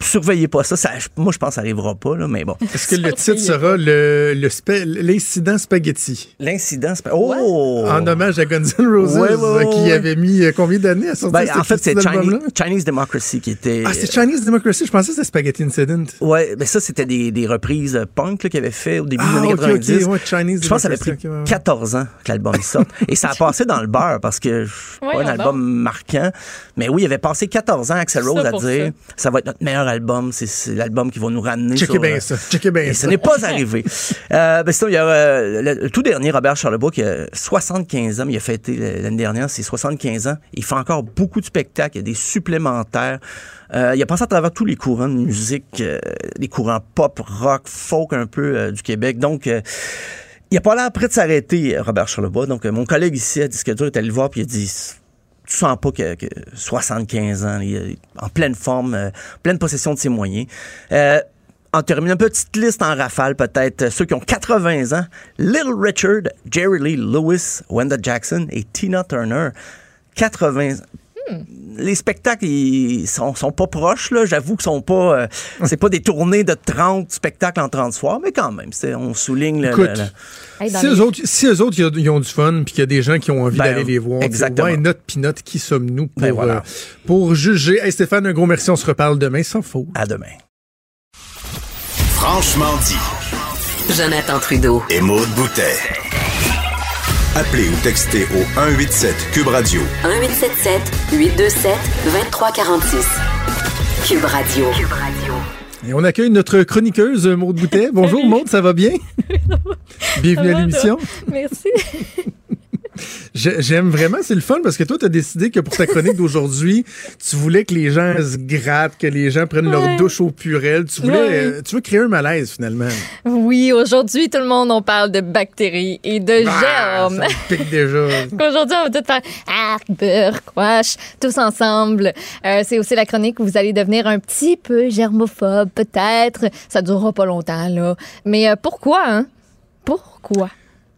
Surveillez pas ça. ça moi, je pense que ça arrivera pas, là, mais bon. <laughs> Est-ce que le titre sera le, le spa- l'incident spaghetti? L'incident, pas... Oh! En hommage à Guns N' Roses, Ouais, ouais, qui ouais. avait mis euh, combien d'années à sortir Ben, cet en fait, c'est Chinese, album-là? Chinese Democracy qui était... Ah, c'est Chinese Democracy. Je pensais que c'était Spaghetti Incident. Ouais, ben ça, c'était des, des reprises euh, punk qu'il avait fait au début Ah, des années ok, 90. ok, ouais, Chinese je pense que ça avait pris Democracy, ok, ouais, ouais. 14 ans que l'album sorte. Et ça a passé dans le beurre parce que c'est pas un album marquant. Mais oui, il avait passé 14 ans Axel Ça Rose à dire ça. va être notre meilleur album. C'est- C'est l'album qui va nous ramener Checkez sur, bien euh, ça. Checkez bien ça. ce n'est pas arrivé. euh, ben sinon, il y a euh, le, le tout dernier, Robert Charlebois, qui a 75 ans, mais il a fêté l'année dernière ses 75 ans. Il fait encore beaucoup de spectacles, il y a des supplémentaires. Euh, il a passé à travers tous les courants de musique, les courants pop, rock, folk un peu du Québec. Donc, il a pas l'air prêt de s'arrêter, Robert Charlebois. Donc, mon collègue ici à Disque Dur est allé le voir puis il a dit tu sens pas que, que 75 ans, il est en pleine forme, euh, pleine possession de ses moyens. Euh, en terminant, une petite liste en rafale peut-être. Ceux qui ont 80 ans, Little Richard, Jerry Lee Lewis, Wenda Jackson et Tina Turner. 80 les spectacles ils sont, sont pas proches là, j'avoue que sont pas euh, c'est pas des tournées de 30 spectacles en 30 soirs, mais quand même, c'est on souligne le, Écoute, le- le- si, eux autres, si eux autres, ils ont- du fun, puis qu'il y a des gens qui ont envie Ben, d'aller les voir, exactement. ouais, note pinote, qui sommes-nous pour, Ben, voilà. euh, pour juger? Hey Stéphane, un gros merci, on se reparle demain sans faute. À demain. Franchement dit. Jonathan Trudeau. Et Maude Boutet. Appelez ou textez au 187 Cube Radio 1877 827 2346. Cube Radio. Cube Radio. Et on accueille notre chroniqueuse, Maude Boutet. Bonjour Maude, ça va bien? <laughs> Bienvenue à l'émission. Merci. J'ai- J'aime vraiment, c'est le fun parce que toi, tu as décidé que pour ta chronique d'aujourd'hui, tu voulais que les gens se grattent, que les gens prennent leur douche au purel. Tu voulais, Ouais. euh, tu veux créer un malaise finalement. Oui, aujourd'hui, tout le monde, on parle de bactéries et de Ah, germes. ça me pique déjà. <laughs> Aujourd'hui, on va tout faire beurre, quash, tous ensemble. Euh, c'est aussi la chronique où vous allez devenir un petit peu germophobe, peut-être. Ça durera pas longtemps, là. Mais euh, pourquoi, hein? Pourquoi?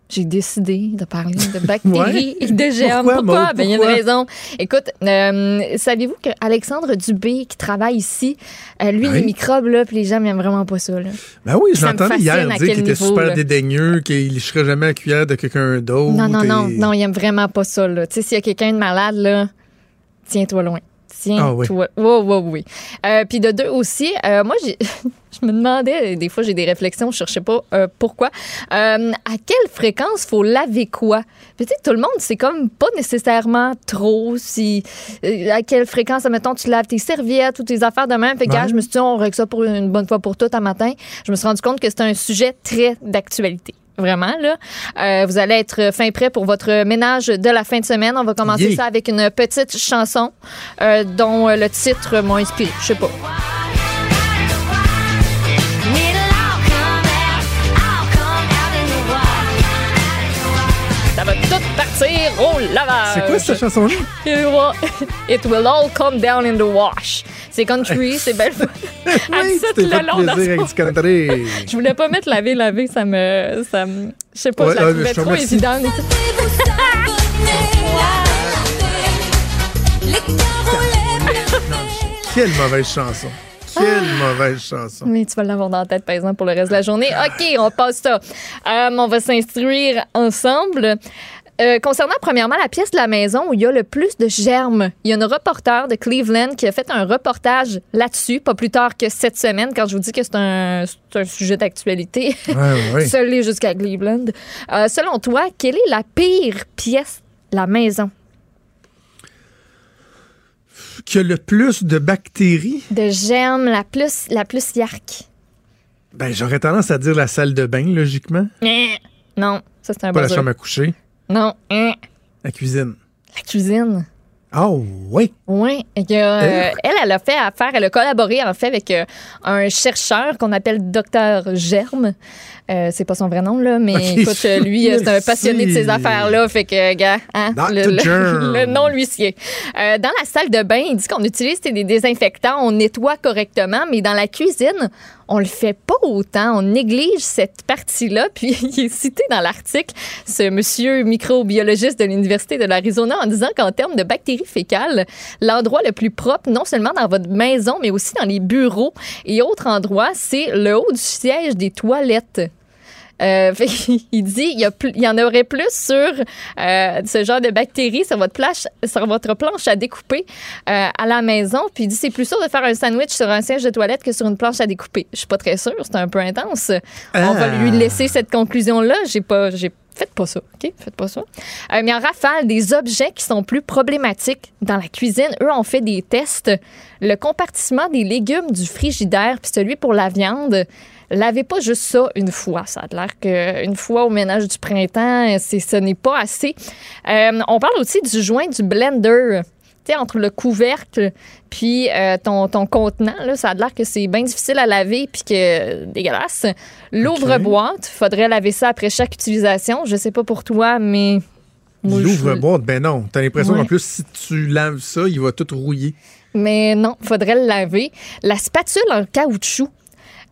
J'ai décidé de parler de <laughs> bactéries Ouais. et de germes. Pourquoi? Ben, il y a une raison. Écoute, euh, saviez-vous qu'Alexandre Dubé, qui travaille ici, euh, lui, Oui. les microbes, là, puis les il aime vraiment pas ça, là. Ben oui, je Ça me l'entendais hier dire qu'il était super là. dédaigneux, qu'il ne serait jamais à la cuillère de quelqu'un d'autre. Non, non, non, et- non, il aime vraiment pas ça, là. Tu sais, s'il y a quelqu'un de malade, là, tiens-toi loin. Ah oui. Tiens-toi. Oui, oui, oui. Euh, Puis de deux aussi, euh, moi, <laughs> je me demandais, des fois, j'ai des réflexions, je cherchais pas euh, pourquoi. À quelle fréquence faut laver quoi? Puis, tu sais, tout le monde, c'est comme pas nécessairement trop. Si, à quelle fréquence, mettons, tu laves tes serviettes ou tes affaires de même. Fait que, Ouais. je me suis dit, on règle ça pour une bonne fois pour toutes un matin. Je me suis rendu compte que c'était un sujet très d'actualité. Vraiment, là. Euh, vous allez être fin prêt pour votre ménage de la fin de semaine. On va commencer Yeah. ça avec une petite chanson euh, dont euh, le titre m'a inspiré. Je sais pas. Ça va au lavage. C'est quoi cette chanson-là? <laughs> It will, it will all come down in the wash. C'est country, c'est belle. Elle <laughs> Oui, tu le long dans plaisir son- avec du country. <laughs> Je voulais pas mettre laver, laver, ça me. Ça me je sais pas, Ouais, je la trouvais trop évidente. Quelle mauvaise chanson. Quelle mauvaise chanson. Mais tu vas l'avoir dans la tête, par exemple, pour le reste de la journée. OK, on passe ça. Euh, on va s'instruire ensemble. Euh, concernant premièrement la pièce de la maison où il y a le plus de germes, il y a une reporter de Cleveland qui a fait un reportage là-dessus, pas plus tard que cette semaine, quand je vous dis que c'est un, sujet d'actualité. <laughs> Ouais, ouais. Seul jusqu'à Cleveland. Euh, selon toi, quelle est la pire pièce de la maison? Qui a le plus de bactéries? De germes, la plus, la plus yark. Ben, j'aurais tendance à dire la salle de bain, logiquement. Eh, Non, ça c'est un Pas la chambre à coucher. Non, eh, La cuisine. la cuisine. Oh, oui. Oui, elle, elle a fait affaire, elle a collaboré en fait avec euh, un chercheur qu'on appelle Docteur Germe. Euh, c'est pas son vrai nom, là, mais écoute, euh, lui, euh, c'est un passionné de ces affaires-là. Fait que, gars, hein, le, le- Germ. <laughs> le nom lui. Euh, dans la salle de bain, il dit qu'on utilise des désinfectants, on nettoie correctement, mais dans la cuisine, on le fait pas autant. On néglige cette partie-là. <laughs> Puis, il est cité dans l'article, ce monsieur microbiologiste de l'Université de l'Arizona, en disant qu'en termes de bactéries fécales, l'endroit le plus propre, non seulement dans votre maison, mais aussi dans les bureaux et autres endroits, c'est le haut du siège des toilettes. Euh, <laughs> fait il dit il y, a plus- il y en aurait plus sur euh, ce genre de bactéries sur votre planche, sur votre planche à découper euh, à la maison. Puis il dit c'est plus sûr de faire un sandwich sur un siège de toilette que sur une planche à découper. Je suis pas très sûre, c'est un peu intense. On va Ah. lui laisser cette conclusion là. J'ai pas, j'ai Faites pas ça, OK? Faites pas ça. Euh, mais en rafale, des objets qui sont plus problématiques dans la cuisine, eux ont fait des tests. Le compartiment des légumes du frigidaire puis celui pour la viande, lavez pas juste ça une fois. Ça a l'air qu'une fois au ménage du printemps, ce n'est pas assez. Euh, on parle aussi du joint du blender. Tu sais, entre le couvercle puis euh, ton, ton contenant, là, ça a l'air que c'est bien difficile à laver puis que dégueulasse. L'ouvre-boîte, faudrait laver ça après chaque utilisation. Je sais pas pour toi, mais L'ouvre-boîte, ben non. T'as l'impression Ouais. qu'en plus, si tu laves ça, il va tout rouiller. Mais non, faudrait le laver. La spatule en caoutchouc.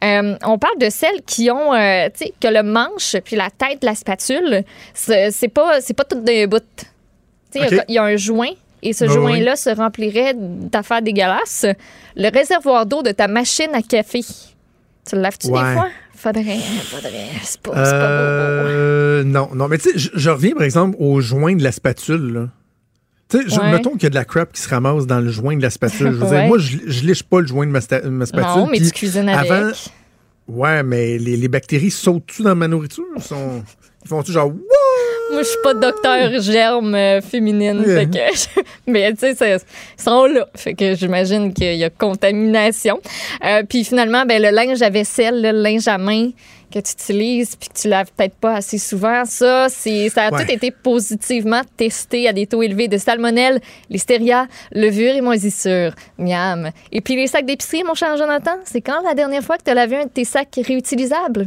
Euh, on parle de celles qui ont, euh, tu sais, que le manche puis la tête de la spatule, c'est pas, c'est pas tout d'un bout. Tu sais, il y a- y, un joint et ce Ouais, joint-là se remplirait d'affaires dégueulasses. Le réservoir d'eau de ta machine à café. Tu le laves-tu Ouais. des fois? Faudrait, faudrait. C'est pas, c'est pas beau, beau. Euh, non, non, mais tu sais, je- je reviens par exemple au joint de la spatule. là. Tu sais, Ouais. mettons qu'il y a de la crap qui se ramasse dans le joint de la spatule. Je veux Ouais. dire, moi, je, je liche pas le joint de ma, sta- ma spatule. Non, mais tu cuisines avec. Avant, ouais, mais les, les bactéries sautent-tu dans ma nourriture? Ils, sont, ils font-tu genre, Wouah! Moi, je suis pas docteur germe euh, féminine. Ouais. fait que- <laughs> mais tu sais, ils sont là. Fait que j'imagine qu'il y a contamination. Euh, puis finalement, ben, le linge à vaisselle, le linge à main que tu utilises puis que tu laves peut-être pas assez souvent, ça, c'est, ça a Ouais. tout été positivement testé à des taux élevés de salmonelle, listeria, levure et moisissure. Miam. Et puis les sacs d'épicerie, mon cher Jonathan, c'est quand la dernière fois que tu as lavé un de tes sacs réutilisables?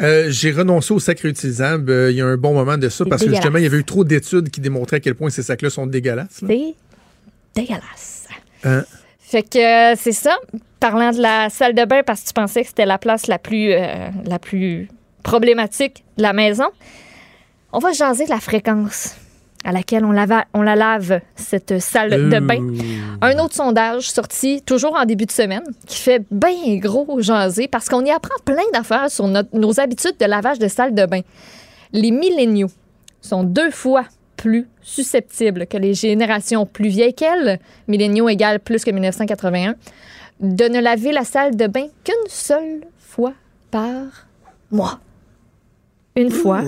Euh, J'ai renoncé aux sacs réutilisables euh, il y a un bon moment de ça parce que justement, il y avait eu trop d'études qui démontraient à quel point ces sacs-là sont dégueulasses. là. C'est dégueulasse. Hein? Fait que euh, c'est ça. Parlant de la salle de bain, parce que tu pensais que c'était la place la plus, euh, la plus problématique de la maison, on va jaser de la fréquence à laquelle on, lava- on la lave, cette salle de bain. Un autre sondage sorti toujours en début de semaine qui fait bien gros jaser parce qu'on y apprend plein d'affaires sur notre- nos habitudes de lavage de salle de bain. Les milléniaux sont deux fois plus susceptibles que les générations plus vieilles qu'elles, milléniaux égale plus que 1981, de ne laver la salle de bain qu'une seule fois par mois. Une fois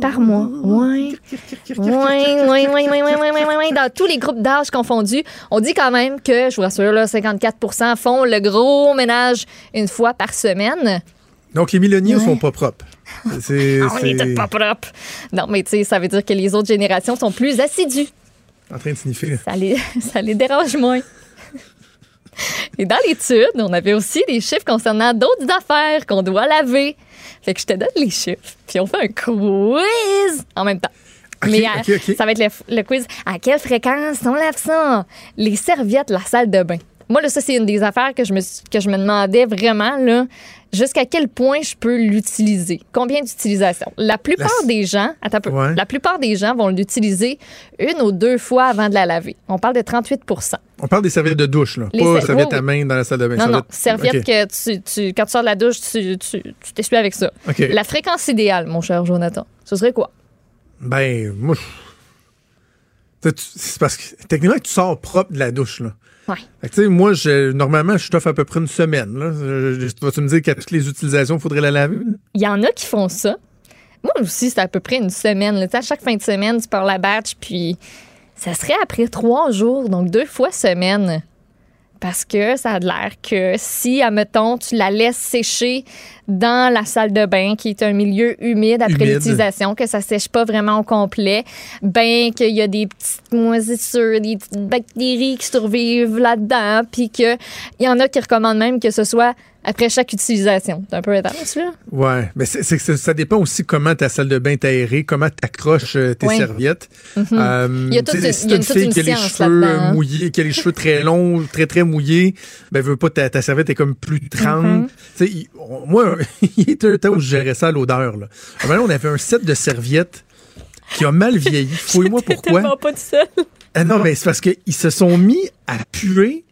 par mois. Oui. Oui, oui, oui, oui, oui, oui, oui, Dans tous les groupes d'âge confondus, on dit quand même que, je vous rassure, là, 54 font le gros ménage une fois par semaine. Donc, les milléniaux ouais. sont pas propres. C'est <laughs> Ah, on c'est n'était pas propre. Non, mais tu sais, ça veut dire que les autres générations sont plus assidues. en train de sniffer. Ça les, <laughs> ça les dérange moins. Et dans l'étude, on avait aussi des chiffres concernant d'autres affaires qu'on doit laver. Fait que je te donne les chiffres, puis on fait un quiz en même temps. Ok, Mais ok, euh, ok. ça va être le, le quiz. À quelle fréquence on lave ça? Les serviettes, la salle de bain? Moi, là, ça, c'est une des affaires que je me, que je me demandais vraiment, là, jusqu'à quel point je peux l'utiliser? Combien d'utilisations? La plupart La- des gens, attends un peu, Ouais. la plupart des gens vont l'utiliser une ou deux fois avant de la laver. On parle de 38% On parle des serviettes de douche, là. Les pas ser- serviettes oui, à main dans la salle de bain. non, non, Serviettes- que tu, tu- quand tu sors de la douche, tu t'essuies avec ça. La fréquence idéale, mon cher Jonathan, ce serait quoi? Ben, moi, c'est parce que techniquement, tu sors propre de la douche, là. Ouais. Que, tu sais, moi, je, normalement, je t'offre à peu près une semaine. Là. Je- je- Vas-tu me dire qu'à toutes les utilisations, il faudrait la laver? Il y en a qui font ça. Moi aussi, c'est à peu près une semaine. là. À chaque fin de semaine, tu pars la batch, puis ça serait après trois jours, donc deux fois semaine. Parce que ça a l'air que si, admettons, tu la laisses sécher dans la salle de bain, qui est un milieu humide après l'utilisation, que ça sèche pas vraiment au complet, ben qu'il y a des petites moisissures, des petites bactéries qui survivent là-dedans, puis qu'il y en a qui recommandent même que ce soit après chaque utilisation. C'est un peu intense, là. Ouais, mais c'est, ça dépend aussi comment ta salle de bain est aérée, comment tu accroches tes Ouais. serviettes. Mhm. Euh, Il y a toute si t'as une fille qui a les cheveux hein. mouillés, qui a les cheveux très longs, très très mouillés, ben veut pas ta, ta serviette est comme plus trempe. Mhm. Tu sais, il- moi, <laughs> il était un temps où je gérais ça à l'odeur. Là. Un moment, on avait un set de serviettes qui a mal vieilli. <laughs> Fouille-moi pourquoi. tellement pas tout seul. Ah non, mais c'est parce qu'ils se sont mis à puer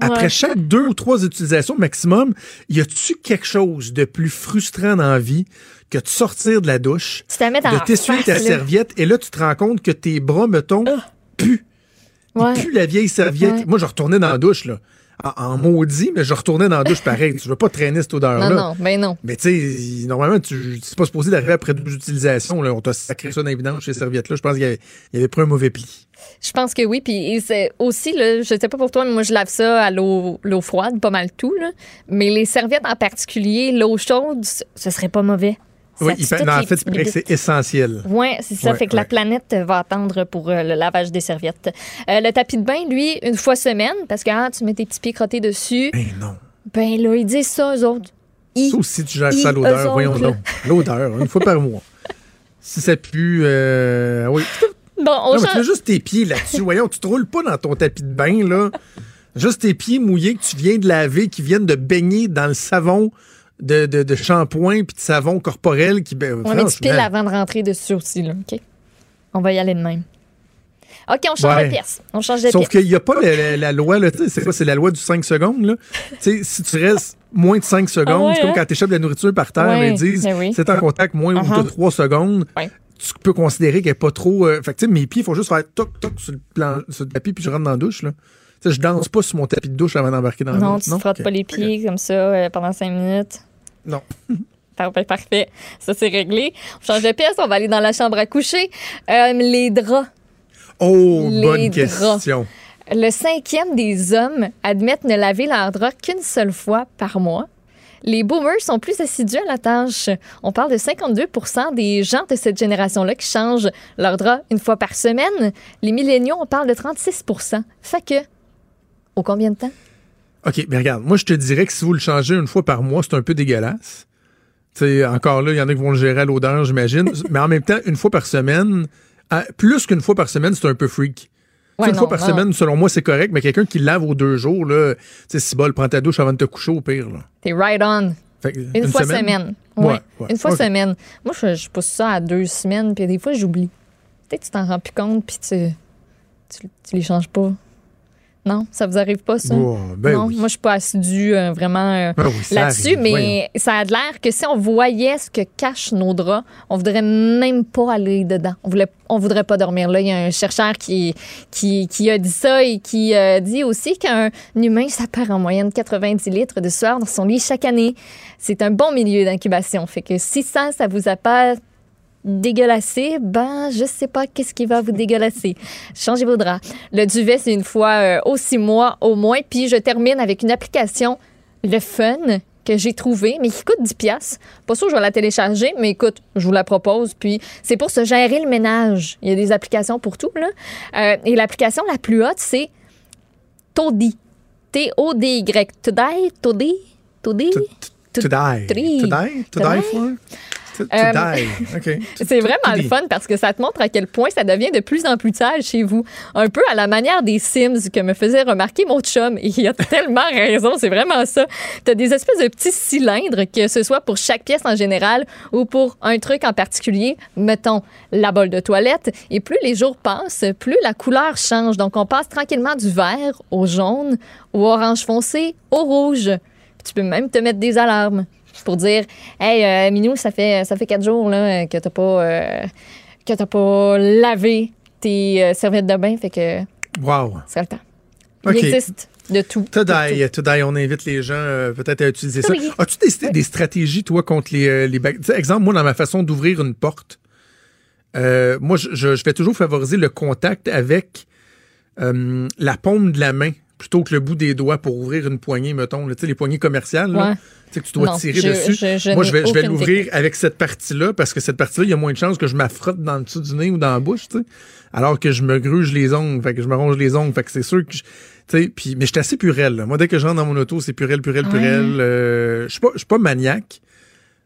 après Ouais. chaque deux ou trois utilisations maximum. Y a-tu quelque chose de plus frustrant dans la vie que de sortir de la douche, Tu de t'essuyer ta serviette, et là, tu te rends compte que tes bras, mettons, puent. Ils Ouais. puent la vieille serviette. Ouais. Moi, je retournais dans la douche, là. En, en maudit, mais je retournais dans la douche pareil. tu veux pas traîner cette odeur-là. Non, non, ben non. Mais tu sais, normalement, tu c'est pas supposé d'arriver après deux utilisations. Là. On t'a sacré ça dans les vidanges, ces serviettes-là. Je pense qu'il y avait, il y avait pris un mauvais pli. Je pense que oui. Puis c'est aussi, là, je sais pas pour toi, mais moi, je lave ça à l'eau froide, pas mal tout. Là. Mais les serviettes en particulier, l'eau chaude, ce serait pas mauvais. Oui, il non, en fait, c'est essentiel. Oui, c'est ça. Ouais, fait que la planète va attendre pour euh, le lavage des serviettes. Euh, le tapis de bain, lui, une fois semaine, parce que ah, tu mets tes petits pieds crottés dessus. Ben non. Ben là, ils disent ça, eux autres. Ils- Ça aussi, tu gères ça l'odeur. Voyons donc. <laughs> L'odeur, une fois par mois. Si ça pue, euh, oui. Bon, on Non, mais tu mets juste tes pieds là-dessus. Voyons, tu te roules pas dans ton tapis de bain, là. Juste tes pieds mouillés que tu viens de laver, qui viennent de baigner dans le savon de, de, de shampoing puis de savon corporel qui. Ben, On du pile avant de rentrer dessus aussi, là, OK? On va y aller de même. OK, on change Ouais. de pièce. On change de Sauf qu'il n'y a pas la, la- la loi, c'est quoi? C'est la loi du 5 secondes, là? Tu sais, si tu restes moins de 5 secondes, Ah ouais, c'est comme hein? quand tu échappes de la nourriture par terre, Ouais, ils disent, ben oui. c'est en contact moins Uh-huh. de 3 secondes. Ouais. Tu peux considérer qu'elle n'est pas trop. euh, fait que, mes pieds, il faut juste faire toc, toc sur le, plan, sur le tapis, puis je rentre dans la douche, là. Je danse pas sur mon tapis de douche avant d'embarquer dans la Non, douche. tu te frottes pas les pieds comme ça euh, pendant cinq minutes. Non. <laughs> Parfait, parfait. Ça, c'est réglé. On change de pièce, on va aller dans la chambre à coucher. Euh, les draps. Oh, Les bonne draps. question. Le cinquième des hommes admettent ne laver leurs draps qu'une seule fois par mois. Les boomers sont plus assidus à la tâche. On parle de 52% des gens de cette génération-là qui changent leurs draps une fois par semaine. Les milléniaux, on parle de 36 Fait que, au combien de temps? OK, mais regarde, moi, je te dirais que si vous le changez une fois par mois, c'est un peu dégueulasse. Encore là, il y en a qui vont le gérer à l'odeur, j'imagine. <laughs> mais en même temps, une fois par semaine, à- plus qu'une fois par semaine, c'est un peu freak. Ouais, une fois par non. semaine, selon moi, c'est correct, mais quelqu'un qui lave aux deux jours, là, tu sais, si bol, prends ta douche avant de te coucher au pire. T'es right on. Une, fois semaine. Ouais, Ouais, ouais. Une fois Ok. semaine. Moi, je, je pousse ça à deux semaines, puis des fois, j'oublie. Peut-être que tu t'en rends plus compte, puis tu, tu, tu les changes pas. Non, ça vous arrive pas, ça? Oh, ben non, oui. moi, je suis pas assidue euh, vraiment euh, Ben oui, ça là-dessus, mais voyons. ça a l'air que si on voyait ce que cachent nos draps, on voudrait même pas aller dedans. On voulait, on voudrait pas dormir là. Il y a un chercheur qui, qui, qui a dit ça et qui euh, dit aussi qu'un humain, ça perd en moyenne 90 litres de sueur dans son lit chaque année. C'est un bon milieu d'incubation. Fait que si ça, ça vous a pas dégueulasser, ben, je sais pas qu'est-ce qui va vous dégueulasser. <laughs> Changez vos draps. Le duvet, c'est une fois euh, aux six mois au moins. Puis je termine avec une application, le fun, que j'ai trouvé, mais qui coûte 10 pièces. Pas sûr que je vais la télécharger, mais écoute, je vous la propose. Puis c'est pour se gérer le ménage. Il y a des applications pour tout, là. Euh, et l'application la plus haute, c'est Toddy. T-O-D-Y. Today? Toddy? Toddy? To die. To die? Euh. <laughs> C'est vraiment le fun parce que ça te montre à quel point ça devient de plus en plus sale chez vous. Un peu à la manière des Sims que me faisait remarquer mon chum. Et <laughs> il a tellement raison, c'est vraiment ça. Tu as des espèces de petits cylindres, que ce soit pour chaque pièce en général ou pour un truc en particulier, mettons la bolle de toilette. Et plus les jours passent, plus la couleur change. Donc on passe tranquillement du vert au jaune, au orange foncé, au rouge. Puis tu peux même te mettre des alarmes pour dire Hey, euh, Minou, ça fait, ça fait quatre jours là, que t'as pas, euh, que pas lavé tes euh, serviettes de bain, fait que Wow. c'est le temps. Il existe de tout. To die, to die, on invite les gens euh, peut-être à utiliser ça. Oui. As-tu des, des stratégies, toi, contre les, euh, les sais, Exemple, moi, dans ma façon d'ouvrir une porte, euh, moi, je, je, vais toujours favoriser le contact avec la paume de la main plutôt que le bout des doigts pour ouvrir une poignée, mettons. là. Les poignées commerciales, là, Ouais. tu sais, que tu dois Non, tirer je- dessus. je- je moi, je vais, je vais aucune l'ouvrir avec cette partie-là parce que cette partie-là, il y a moins de chances que je m'affrotte dans le dessous du nez ou dans la bouche, tu sais. Alors que je me gruge les ongles, fait que je me ronge les ongles, fait que c'est sûr que puis mais je suis assez purel. là. Moi, dès que je rentre dans mon auto, c'est purel, purel, purel. Euh, je suis pas, pas maniaque,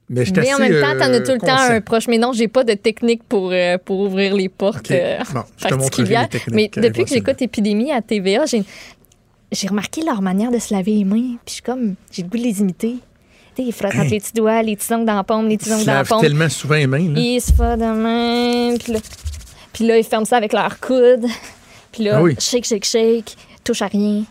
mais je suis Mais en même temps, t'en as euh, tout le temps un proche. Mais non, j'ai pas de technique pour, euh, pour ouvrir les portes OK. euh, Bon, je te Mais euh, depuis que j'écoute Épidémie à TVA, j'ai j'ai remarqué leur manière de se laver les mains. Puis je suis comme, j'ai le goût de les imiter. Tu sais, ils frottent entre <clears throat> les petits doigts, les petits ongles dans la paume, les petits Ils ongles dans la paume. tellement souvent les mains. là. Ils se font de même. Puis là, puis là, ils ferment ça avec leur coude. <laughs> Puis là, Ah oui. shake, shake, shake. Touche à rien.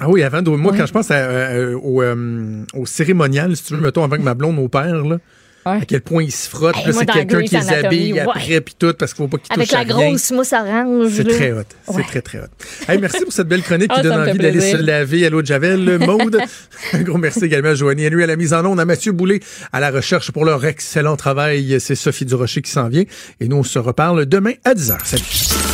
Ah oui, avant, moi, quand je pense à, euh, au, euh, au cérémonial, si tu veux, mettons, avant que ma blonde opère, là, Ouais. à quel point ils se frottent, Hey, c'est quelqu'un qui les habille ouais. après, puis tout, parce qu'il faut pas qu'ils Avec touchent la à rien. grosse mousse orange. C'est très hot. C'est très, très hot. Hey, merci pour cette belle chronique Ah, qui donne envie d'aller se laver à l'eau de Javel. Maude, un gros merci également à Joanie Henry à la mise en onde, à Mathieu Boulay à la recherche pour leur excellent travail. C'est Sophie Durocher qui s'en vient. Et nous, on se reparle demain à 10h. Salut.